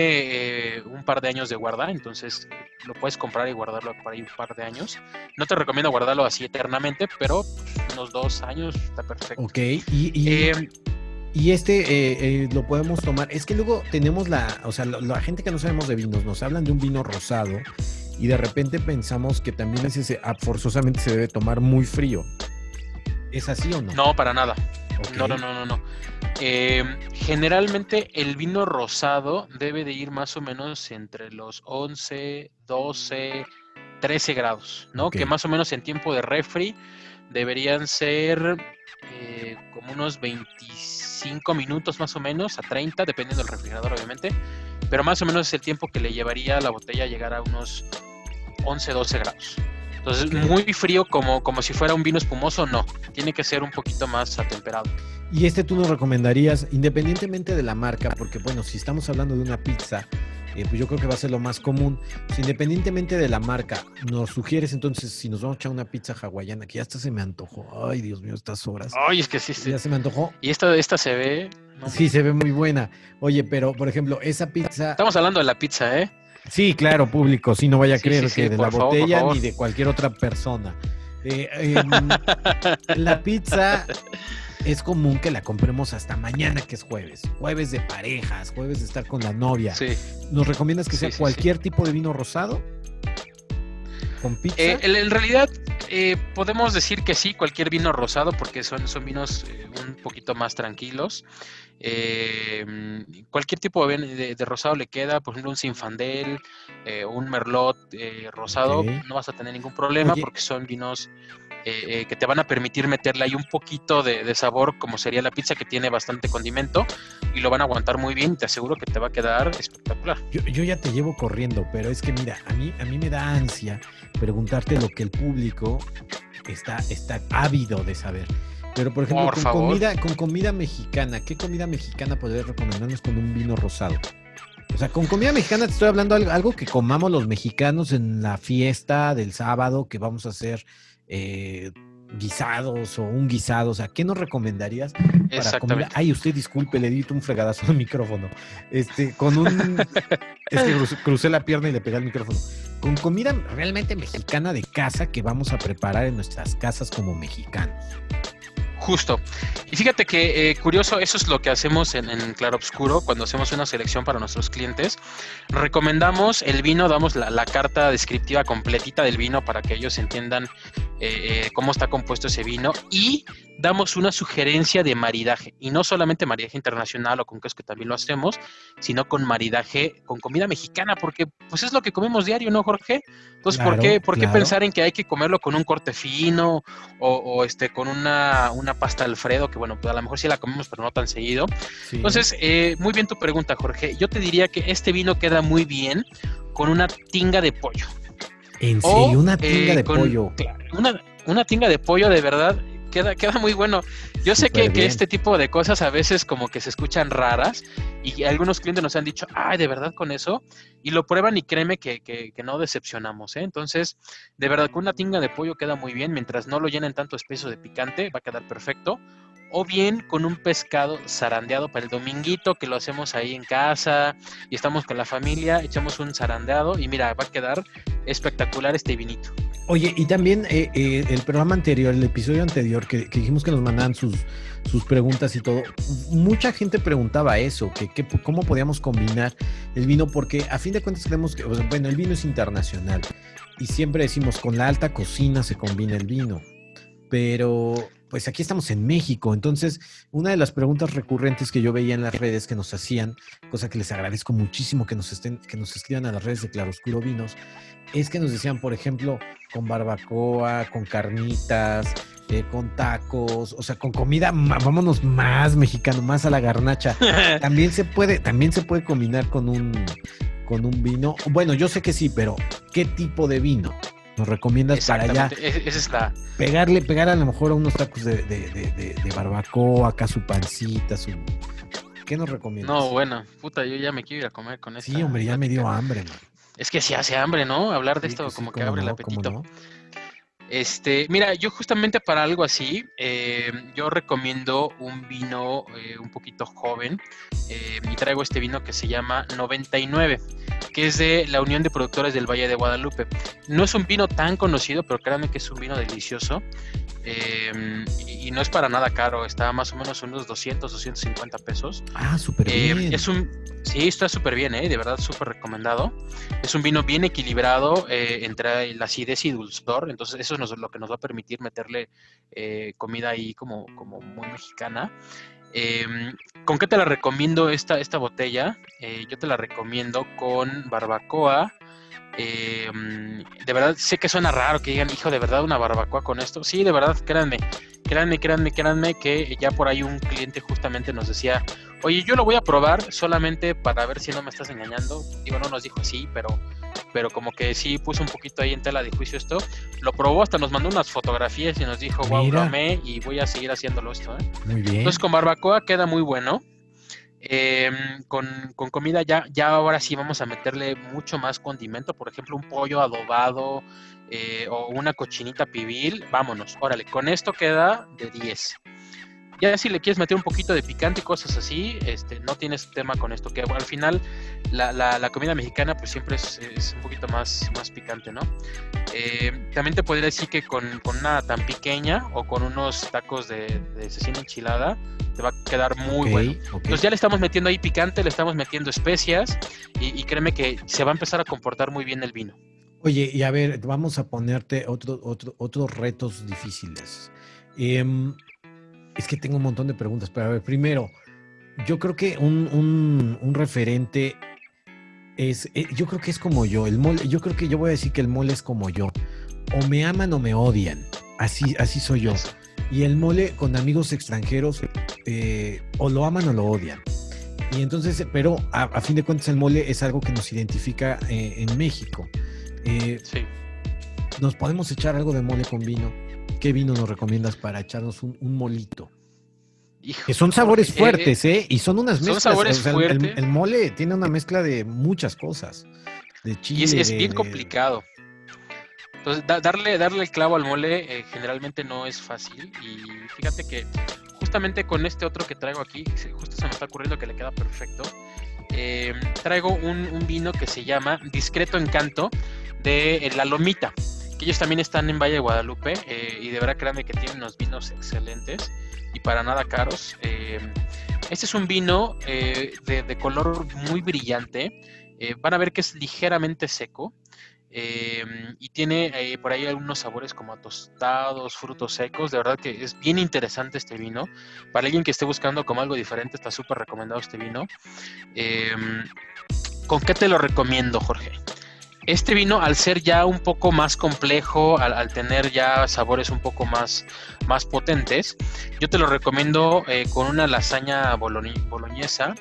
eh, un par de años de guarda, entonces lo puedes comprar y guardarlo por ahí un par de años. No te recomiendo guardarlo así eternamente, pero pues, unos dos años está perfecto. Ok, y, y, Eh, y este lo podemos tomar. Es que luego tenemos la, o sea, la gente que no sabemos de vinos nos hablan de un vino rosado y de repente pensamos que también ese se- ah, forzosamente se debe tomar muy frío. ¿Es así o no? no, para nada. No, no, no, no, no. Eh, generalmente el vino rosado debe de ir más o menos entre los 11, 12, 13 grados, ¿no? Que más o menos en tiempo de refri deberían ser eh, como unos 25 minutos más o menos a 30, dependiendo del refrigerador obviamente, pero más o menos es el tiempo que le llevaría a la botella a llegar a unos 11, 12 grados. Entonces, muy frío como, como si fuera un vino espumoso, no. Tiene que ser un poquito más atemperado. Y este tú nos recomendarías, independientemente de la marca, porque bueno, si estamos hablando de una pizza, eh, pues yo creo que va a ser lo más común. Si independientemente de la marca, nos sugieres entonces si nos vamos a echar una pizza hawaiana, que ya hasta se me antojó. Ay, Dios mío, estas horas. Ay, es que sí, sí. Ya se me antojó. Y esta, esta se ve. no, Sí, se ve muy buena. Oye, pero por ejemplo, esa pizza. Estamos hablando de la pizza, ¿eh? Sí, claro, público, sí, no vaya a Sí, creer sí, sí, que de la favor, botella ni de cualquier otra persona. Eh, em, la pizza es común que la compremos hasta mañana, que es jueves. Jueves de parejas, jueves de estar con la novia. ¿Nos recomiendas que sea cualquier tipo de vino rosado? ¿Con pizza? Eh, en, en realidad, eh, podemos decir que sí, cualquier vino rosado, porque son, son vinos eh, un poquito más tranquilos. Eh, mm, cualquier tipo de, de- de rosado le queda, por ejemplo, un Sinfandel, eh, un Merlot eh, rosado, no vas a tener ningún problema Oye. porque son vinos eh, eh, que te van a permitir meterle ahí un poquito de, de sabor, como sería la pizza que tiene bastante condimento, y lo van a aguantar muy bien. y Te aseguro que te va a quedar espectacular. Yo, yo ya te llevo corriendo, pero es que mira, a mí, a mí me da ansia preguntarte lo que el público está, está ávido de saber. Pero por ejemplo, Por con, favor. comida, con comida mexicana, ¿qué comida mexicana podrías recomendarnos con un vino rosado? O sea, con comida mexicana te estoy hablando algo, algo que comamos los mexicanos en la fiesta del sábado, que vamos a hacer eh, guisados o un guisado. O sea, ¿qué nos recomendarías para comida? Ay, usted disculpe, le di un fregadazo al micrófono. Este, con un. es que crucé la pierna y le pegué al micrófono. Con comida realmente mexicana de casa que vamos a preparar en nuestras casas como mexicanos. Justo. Y fíjate que eh, curioso, eso es lo que hacemos en, en Clarobscuro cuando hacemos una selección para nuestros clientes. Recomendamos el vino, damos la, la carta descriptiva completita del vino para que ellos entiendan eh, eh, cómo está compuesto ese vino y damos una sugerencia de maridaje. Y no solamente maridaje internacional o con queso que también lo hacemos, sino con maridaje con comida mexicana, porque pues es lo que comemos diario, ¿no, Jorge? Entonces, ¿por qué, por qué claro. pensar en que hay que comerlo con un corte fino o, o, este con una, una pasta Alfredo, que bueno, pues a lo mejor sí la comemos, pero no tan seguido. Sí. Entonces, eh, muy bien tu pregunta, Jorge. Yo te diría que este vino queda muy bien con una tinga de pollo. en o, serio, una tinga eh, de con- pollo. Una, una tinga de pollo de verdad queda, queda muy bueno. Yo sé que, Súper que este tipo de cosas a veces como que se escuchan raras y algunos clientes nos han dicho, ay, de verdad con eso, y lo prueban y créeme que, que- que no decepcionamos, ¿eh? Entonces, de verdad, con una tinga de pollo queda muy bien, mientras no lo llenen tanto espeso de picante, va a quedar perfecto. O bien con un pescado zarandeado para el dominguito, que lo hacemos ahí en casa y estamos con la familia, echamos un zarandeado y mira, va a quedar espectacular este vinito. Oye, y también eh, eh, el programa anterior, el episodio anterior, que, dijimos que nos mandaban sus, sus preguntas y todo, mucha gente preguntaba eso, que, que cómo podíamos combinar el vino, porque a fin de cuentas creemos que, bueno, el vino es internacional y siempre decimos, con la alta cocina se combina el vino, pero pues aquí estamos en México, entonces una de las preguntas recurrentes que yo veía en las redes que nos hacían, cosa que les agradezco muchísimo que nos estén, que nos escriban a las redes de Claroscuro Vinos, es que nos decían, por ejemplo, con barbacoa, con carnitas, eh, con tacos, o sea, con comida, vámonos más mexicano, más a la garnacha. También se puede, también se puede combinar con un, con un vino. Bueno, yo sé que sí, pero ¿qué tipo de vino nos recomiendas para allá? Esa es la, Pegarle, pegar a lo mejor a unos tacos de, de, de, de- de barbacoa, acá su pancita, su. ¿Qué nos recomiendas? No, bueno, puta, yo ya me quiero ir a comer con esta. Sí, hombre, ya me dio hambre, man. Es que sí hace hambre, ¿no? Hablar de Sí, esto sí, como que abre el no, apetito. no. Este, mira, yo justamente para algo así, eh, yo recomiendo un vino eh, un poquito joven eh, y traigo este vino que se llama 99, que es de la Unión de Productores del Valle de Guadalupe. No es un vino tan conocido, pero créanme que es un vino delicioso. Eh, y, no es para nada caro, está más o menos unos 200, 250 pesos. Ah, súper Eh, bien. es un, sí, está súper bien, ¿eh? de verdad súper recomendado. Es un vino bien equilibrado eh, entre la acidez y dulzor, entonces eso es lo que nos va a permitir meterle eh, comida ahí como, como muy mexicana. Em, ¿Con qué te la recomiendo esta, esta botella? Eh, yo te la recomiendo con barbacoa. em, de verdad, sé que suena raro que digan, hijo, de verdad una barbacoa con esto. Sí, de verdad, créanme, créanme, créanme, créanme que ya por ahí un cliente justamente nos decía, oye, yo lo voy a probar solamente para ver si no me estás engañando. Digo, no nos dijo sí, pero, pero como que sí puso un poquito ahí en tela de juicio esto. Lo probó, hasta nos mandó unas fotografías y nos dijo, wow, lo amé y voy a seguir haciéndolo esto. ¿eh? Muy bien. Entonces con barbacoa queda muy bueno. Em, con, con comida ya, ya ahora sí vamos a meterle mucho más condimento, por ejemplo un pollo adobado eh, o una cochinita pibil, vámonos, órale, con esto queda de 10. Ya si le quieres meter un poquito de picante y cosas así, este, no tienes tema con esto, que al final la, la- la comida mexicana pues siempre es, es un poquito más, más picante, ¿no? Eh, también te podría decir que con, con una tan pequeña o con unos tacos de, de cecina enchilada te va a quedar muy bueno. ok. Entonces ya le estamos metiendo ahí picante, le estamos metiendo especias y, y créeme que se va a empezar a comportar muy bien el vino. Oye, y a ver, vamos a ponerte otro, otro, otros retos difíciles. Em, es que tengo un montón de preguntas, pero a ver, primero, yo creo que un, un- un referente es, eh, yo creo que es como yo, el mole, yo creo que yo voy a decir que el mole es como yo, o me aman o me odian, así, así soy yo. Y el mole con amigos extranjeros, eh, o lo aman o lo odian. Y entonces, pero a, a fin de cuentas el mole es algo que nos identifica eh, en México. Sí. nos podemos echar algo de mole con vino. ¿Qué vino nos recomiendas para echarnos un, un molito? Hijo, Que son sabores eh, fuertes, ¿eh? Y son unas son mezclas. sabores o sea, el- el, fuertes. el mole tiene una mezcla de muchas cosas. De chile. Y es, bien de- complicado. Entonces, da- darle, darle el clavo al mole eh, generalmente no es fácil. Y fíjate que justamente con este otro que traigo aquí, justo se me está ocurriendo que le queda perfecto. eh, traigo un, un vino que se llama Discreto Encanto de eh, La Lomita. Que ellos también están en Valle de Guadalupe. eh, y de verdad, créanme que tienen unos vinos excelentes y para nada caros. eh, este es un vino eh, de, color muy brillante. van a ver que es ligeramente seco. y tiene por ahí algunos sabores como tostados, frutos secos. De verdad que es bien interesante este vino. Para alguien que esté buscando como algo diferente, está súper recomendado este vino. ¿Con qué te lo recomiendo, Jorge? Este vino, al ser ya un poco más complejo, al, tener ya sabores un poco más, más potentes, yo te lo recomiendo eh, con una lasaña boloñesa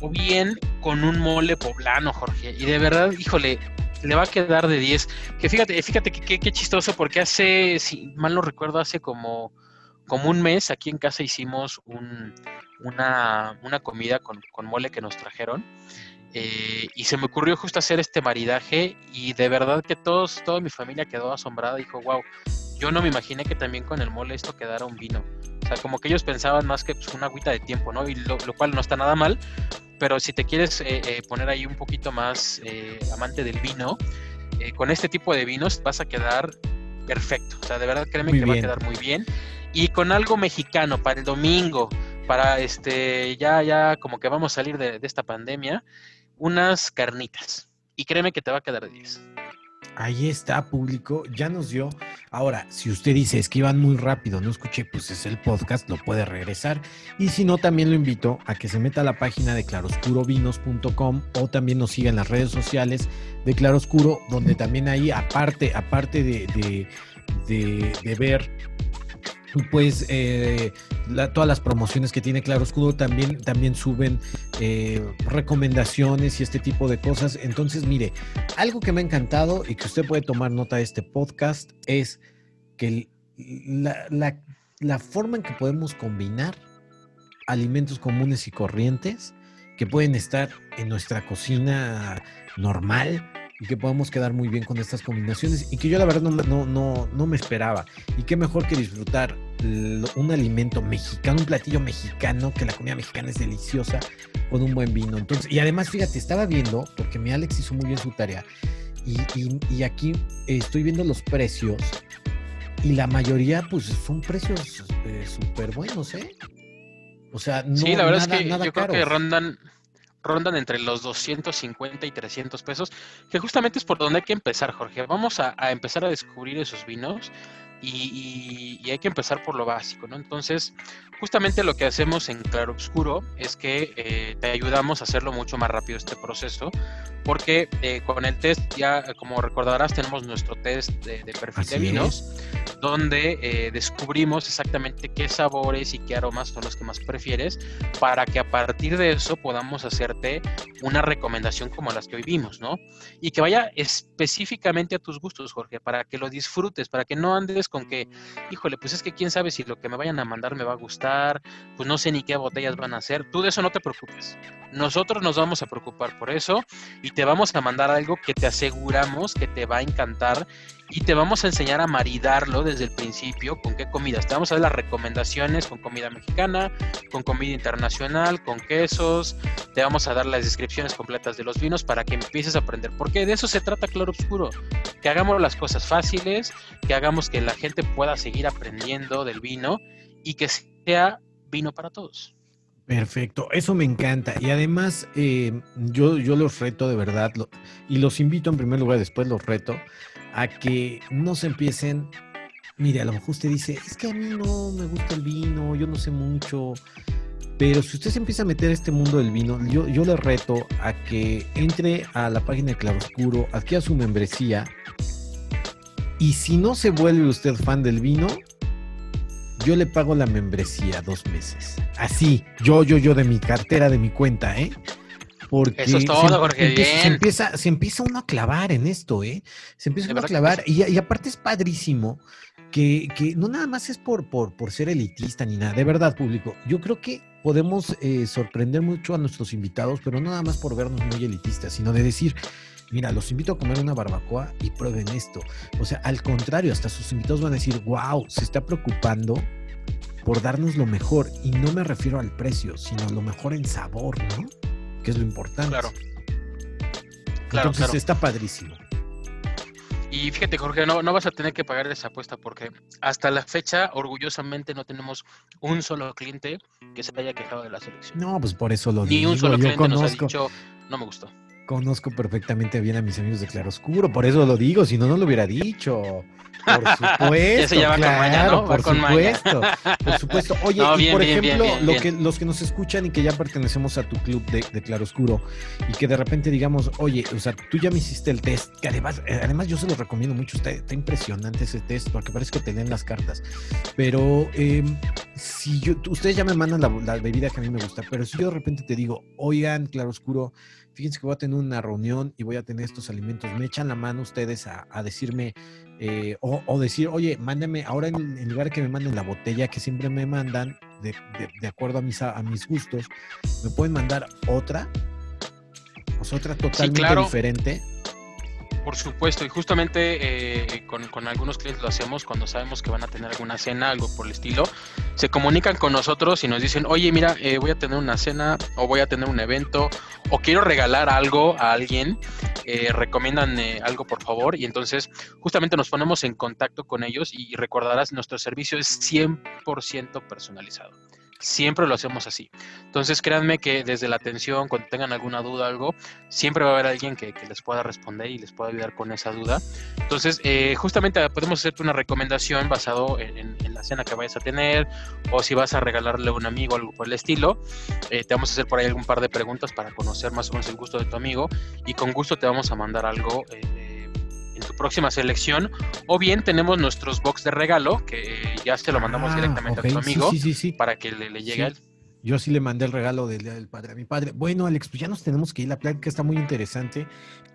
o bien con un mole poblano, Jorge. Y de verdad, híjole, le va a quedar de 10. Que fíjate, fíjate que que- chistoso, porque hace, si mal no recuerdo, hace como, como un mes aquí en casa hicimos un, una, una comida con, con mole que nos trajeron. Eh, y se me ocurrió justo hacer este maridaje y de verdad que todos, toda mi familia quedó asombrada. Dijo, wow, yo no me imaginé que también con el mole esto quedara un vino. O sea, como que ellos pensaban más que pues, una agüita de tiempo, ¿no? Y lo, lo cual no está nada mal, pero si te quieres eh, eh, poner ahí un poquito más eh, amante del vino, con este tipo de vinos vas a quedar perfecto. O sea, de verdad créeme Muy que va a quedar muy bien. Y con algo mexicano para el domingo, para este, ya, ya como que vamos a salir de, de esta pandemia, unas carnitas. Y créeme que te va a quedar de 10. Ahí está, público, ya nos dio. Ahora, si usted dice es que iban muy rápido, no escuché, pues es el podcast, lo puede regresar. Y si no, también lo invito a que se meta a la página de claroscurovinos.com o también nos siga en las redes sociales de Claroscuro, donde también ahí, aparte, aparte de, de, ver pues eh, todas las promociones que tiene Claroscuro también, también suben eh, recomendaciones y este tipo de cosas. Entonces, mire, algo que me ha encantado y que usted puede tomar nota de este podcast es que la- la forma en que podemos combinar alimentos comunes y corrientes que pueden estar en nuestra cocina normal y que podemos quedar muy bien con estas combinaciones y que yo la verdad no, me- no, no, no me esperaba. Y qué mejor que disfrutar un alimento mexicano, un platillo mexicano, que la comida mexicana es deliciosa con un buen vino. Entonces, y además, fíjate, estaba viendo, porque mi Alex hizo muy bien su tarea, y, y- y aquí estoy viendo los precios, y la mayoría, pues, son precios eh, súper buenos, ¿eh? O sea, no, sí, la verdad nada- es que yo creo que rondan, rondan entre los 250 y 300 pesos, que justamente es por donde hay que empezar, Jorge. Vamos a, a empezar a descubrir esos vinos y, y- y hay que empezar por lo básico, ¿no? Entonces, justamente lo que hacemos en Claro Obscuro es que eh, te ayudamos a hacerlo mucho más rápido este proceso, porque eh, con el test, ya como recordarás, tenemos nuestro test de, de perfil de vinos donde eh, descubrimos exactamente qué sabores y qué aromas son los que más prefieres para que a partir de eso podamos hacerte una recomendación como las que hoy vimos, ¿no? Y que vaya específicamente a tus gustos, Jorge, para que lo disfrutes, para que no andes con que, híjole, pues es que quién sabe si lo que me vayan a mandar me va a gustar, pues no sé ni qué botellas van a hacer, tú de eso no te preocupes. Nosotros nos vamos a preocupar por eso y te vamos a mandar algo que te aseguramos que te va a encantar y te vamos a enseñar a maridarlo desde el principio con qué comidas. Te vamos a dar las recomendaciones con comida mexicana, con comida internacional, con quesos. Te vamos a dar las descripciones completas de los vinos para que empieces a aprender. Porque de eso se trata Claro Obscuro. Que hagamos las cosas fáciles, que hagamos que la gente pueda seguir aprendiendo del vino y que sea vino para todos. Perfecto, eso me encanta. Y además, eh, yo, yo los reto de verdad, y los invito en primer lugar, después los reto, a que no se empiecen. Mire, a lo mejor usted dice, es que a mí no me gusta el vino, yo no sé mucho. Pero si usted se empieza a meter a este mundo del vino, yo, yo le reto a que entre a la página de Claroscuro, adquiera su membresía. Y si no se vuelve usted fan del vino, yo le pago la membresía dos meses. Así, yo, yo, yo de mi cartera, de mi cuenta, ¿eh? Porque Eso es todo, se, empieza, se empieza, se empieza uno a clavar en esto, ¿eh? Se empieza uno a clavar. Y, y aparte es padrísimo que, que no nada más es por, por, por ser elitista ni nada, de verdad, público. Yo creo que podemos eh, sorprender mucho a nuestros invitados, pero no nada más por vernos muy elitistas, sino de decir, mira, los invito a comer una barbacoa y prueben esto. O sea, al contrario, hasta sus invitados van a decir, wow, se está preocupando por darnos lo mejor. Y no me refiero al precio, sino lo mejor en sabor, ¿no? Que es lo importante. Claro. Claro, Entonces claro. está padrísimo. Y fíjate, Jorge, no, no vas a tener que pagar esa apuesta porque hasta la fecha, orgullosamente, no tenemos un solo cliente que se haya quejado de la selección. No, pues por eso lo Ni digo. un solo Yo cliente nos ha dicho, no me gustó. Conozco perfectamente bien a mis amigos de Claroscuro, por eso lo digo, si no, no lo hubiera dicho. Por supuesto, ya va con claro, maña, ¿no? Va por con maña. supuesto, por supuesto. Oye, No, y por bien, ejemplo, bien, lo bien. que, los que nos escuchan y que ya pertenecemos a tu club de, de Claroscuro y que de repente digamos, oye, o sea, tú ya me hiciste el test, que además, eh, además yo se lo recomiendo mucho, está, está impresionante ese test, porque parece que te leen las cartas. Pero eh, si yo, ustedes ya me mandan la, la bebida que a mí me gusta, pero si yo de repente te digo, oigan, Claroscuro, fíjense que voy a tener una reunión y voy a tener estos alimentos, me echan la mano ustedes a, a decirme, eh, o, o decir, oye, mándame, ahora en, en lugar de que me manden la botella que siempre me mandan, de, de- de acuerdo a mis, a, a mis gustos, me pueden mandar otra, o sea, otra totalmente claro. diferente. Por supuesto, y justamente eh, con, con algunos clientes lo hacemos cuando sabemos que van a tener alguna cena, algo por el estilo. Se comunican con nosotros y nos dicen, oye, mira, eh, voy a tener una cena o voy a tener un evento o quiero regalar algo a alguien, eh, recomiendan eh, algo por favor. Y entonces justamente nos ponemos en contacto con ellos y recordarás, nuestro servicio es 100% personalizado. Siempre lo hacemos así. Entonces créanme que desde la atención, cuando tengan alguna duda algo, siempre va a haber alguien que, que les pueda responder y les pueda ayudar con esa duda. Entonces, eh, justamente podemos hacerte una recomendación basado en, en- la cena que vayas a tener o si vas a regalarle a un amigo algo por el estilo. Eh, te vamos a hacer por ahí algún par de preguntas para conocer más o menos el gusto de tu amigo y con gusto te vamos a mandar algo. eh, en tu próxima selección o bien tenemos nuestros box de regalo que ya se lo mandamos Ah, directamente a tu amigo Sí, sí, sí. para que le, le llegue a él. Yo sí le mandé el regalo del Día del Padre a mi padre. Bueno, Alex, pues ya nos tenemos que ir. La plática está muy interesante,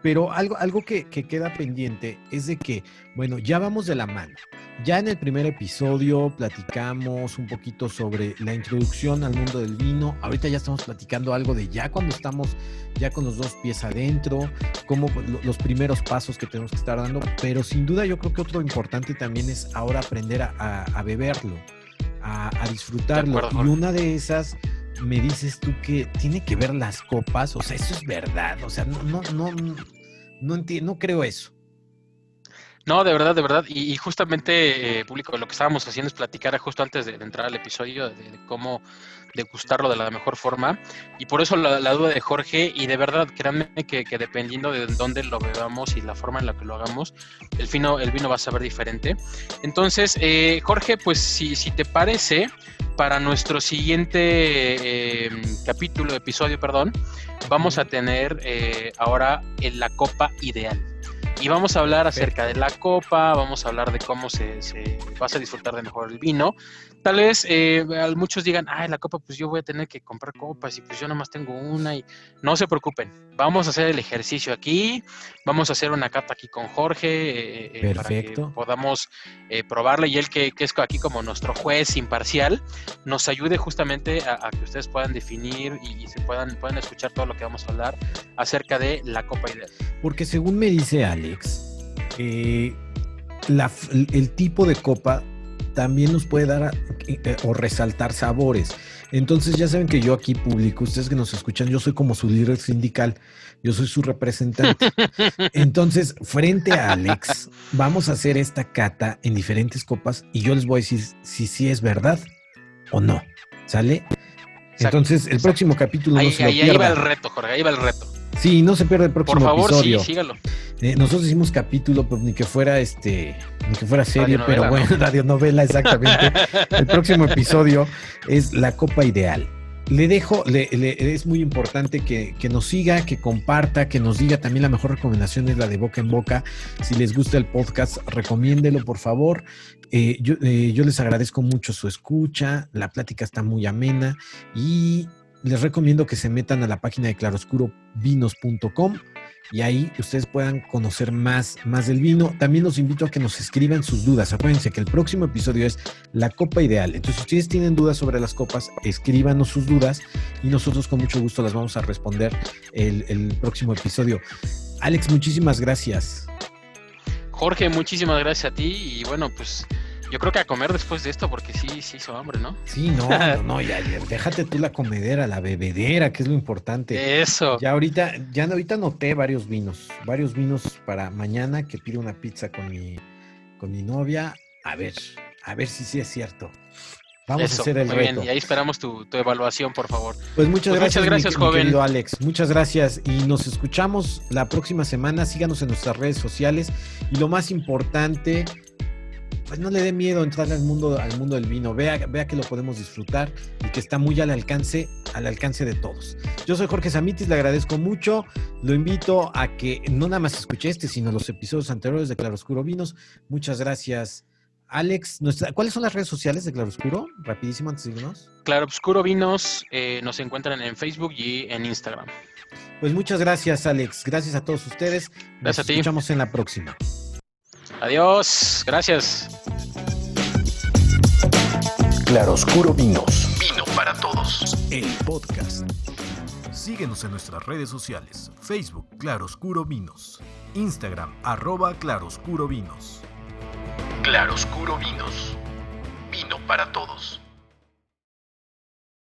pero algo, algo que, que queda pendiente es de que, bueno, ya vamos de la mano. Ya en el primer episodio platicamos un poquito sobre la introducción al mundo del vino. Ahorita ya estamos platicando algo de ya cuando estamos ya con los dos pies adentro, como lo- los primeros pasos que tenemos que estar dando. Pero sin duda yo creo que otro importante también es ahora aprender a beberlo a, a disfrutarlo. Y una de esas me dices tú que tiene que ver las copas, o sea, eso es verdad, o sea, no, no, no, no entiendo, no creo eso. No, de verdad, de verdad. Y, justamente, eh, público, lo que estábamos haciendo es platicar justo antes de, entrar al episodio de, cómo degustarlo de la mejor forma. Y por eso la, duda de Jorge, y de verdad, créanme que, dependiendo de dónde lo bebamos y la forma en la que lo hagamos, el vino, el vino va a saber diferente. Entonces, eh, Jorge, pues si, si te parece, para nuestro siguiente eh, capítulo, episodio, perdón, vamos a tener ahora en la copa ideal. Y vamos a hablar acerca de la copa, vamos a hablar de cómo se, se vas a disfrutar de mejor el vino. Tal vez eh, muchos digan, ay, la copa, pues yo voy a tener que comprar copas y pues yo nomás tengo una y no se preocupen. Vamos a hacer el ejercicio aquí, vamos a hacer una cata aquí con Jorge eh, eh, para que podamos probarla y él que, que, es aquí como nuestro juez imparcial nos ayude justamente a, que ustedes puedan definir y, se puedan, puedan escuchar todo lo que vamos a hablar acerca de la copa ideal. Porque según me dice Alex, la, el tipo de copa también nos puede dar eh, o resaltar sabores. Entonces ya saben que yo aquí publico, ustedes que nos escuchan, yo soy como su líder sindical, yo soy su representante. Entonces, frente a Alex, vamos a hacer esta cata en diferentes copas y yo les voy a decir si sí es verdad o no. ¿Sale? Entonces, el próximo capítulo no se lo ahí va el reto, Jorge, ahí va el reto. Sí, no se pierde el próximo Por favor, episodio. sí, sígalo. Eh, nosotros hicimos capítulo, pues ni que fuera este, ni que fuera serie, pero bueno, radionovela, exactamente. el próximo episodio es la copa ideal. Le dejo, le, es muy importante que, nos siga, que comparta, que nos diga también la mejor recomendación es la de boca en boca. Si les gusta el podcast, recomiéndelo por favor. Eh, yo, eh, yo les agradezco mucho su escucha, la plática está muy amena y les recomiendo que se metan a la página de claroscurovinos.com y ahí ustedes puedan conocer más, más del vino. También los invito a que nos escriban sus dudas. Acuérdense que el próximo episodio es la copa ideal. Entonces, si ustedes tienen dudas sobre las copas, escríbanos sus dudas y nosotros con mucho gusto las vamos a responder el, el próximo episodio. Alex, muchísimas gracias. Jorge, muchísimas gracias a ti y bueno, pues yo creo que a comer después de esto, porque sí, sí hizo hambre, ¿no? Sí, no, no, ya, déjate tú la comedera, la bebedera, que es lo importante. Eso. Ya ahorita, ya ahorita noté varios vinos, varios vinos para mañana que pido una pizza con mi, con mi novia. A ver, a ver si sí es cierto. Vamos a hacer el muy reto. Bien, y ahí esperamos tu, evaluación, por favor. Pues muchas pues gracias, muchas gracias, joven. Alex. Muchas gracias y nos escuchamos la próxima semana. Síganos en nuestras redes sociales y lo más importante, pues no le dé miedo entrar al mundo, al mundo del vino. Vea, vea que lo podemos disfrutar y que está muy al alcance, al alcance de todos. Yo soy Jorge Samitis, le agradezco mucho. Lo invito a que no nada más escuche este, sino los episodios anteriores de Claroscuro Vinos. Muchas gracias. Alex, ¿cuáles son las redes sociales de Claroscuro? Rapidísimo antes de irnos. Claroscuro Vinos eh, nos encuentran en Facebook y en Instagram. Pues muchas gracias, Alex. Gracias a todos ustedes. Nos escuchamos en la próxima. Adiós, gracias. Claroscuro Vinos. Vino para todos. El podcast. Síguenos en nuestras redes sociales. Facebook Claroscuro Vinos. Instagram arroba Claroscuro Vinos. Claroscuro Vinos. Vino para todos.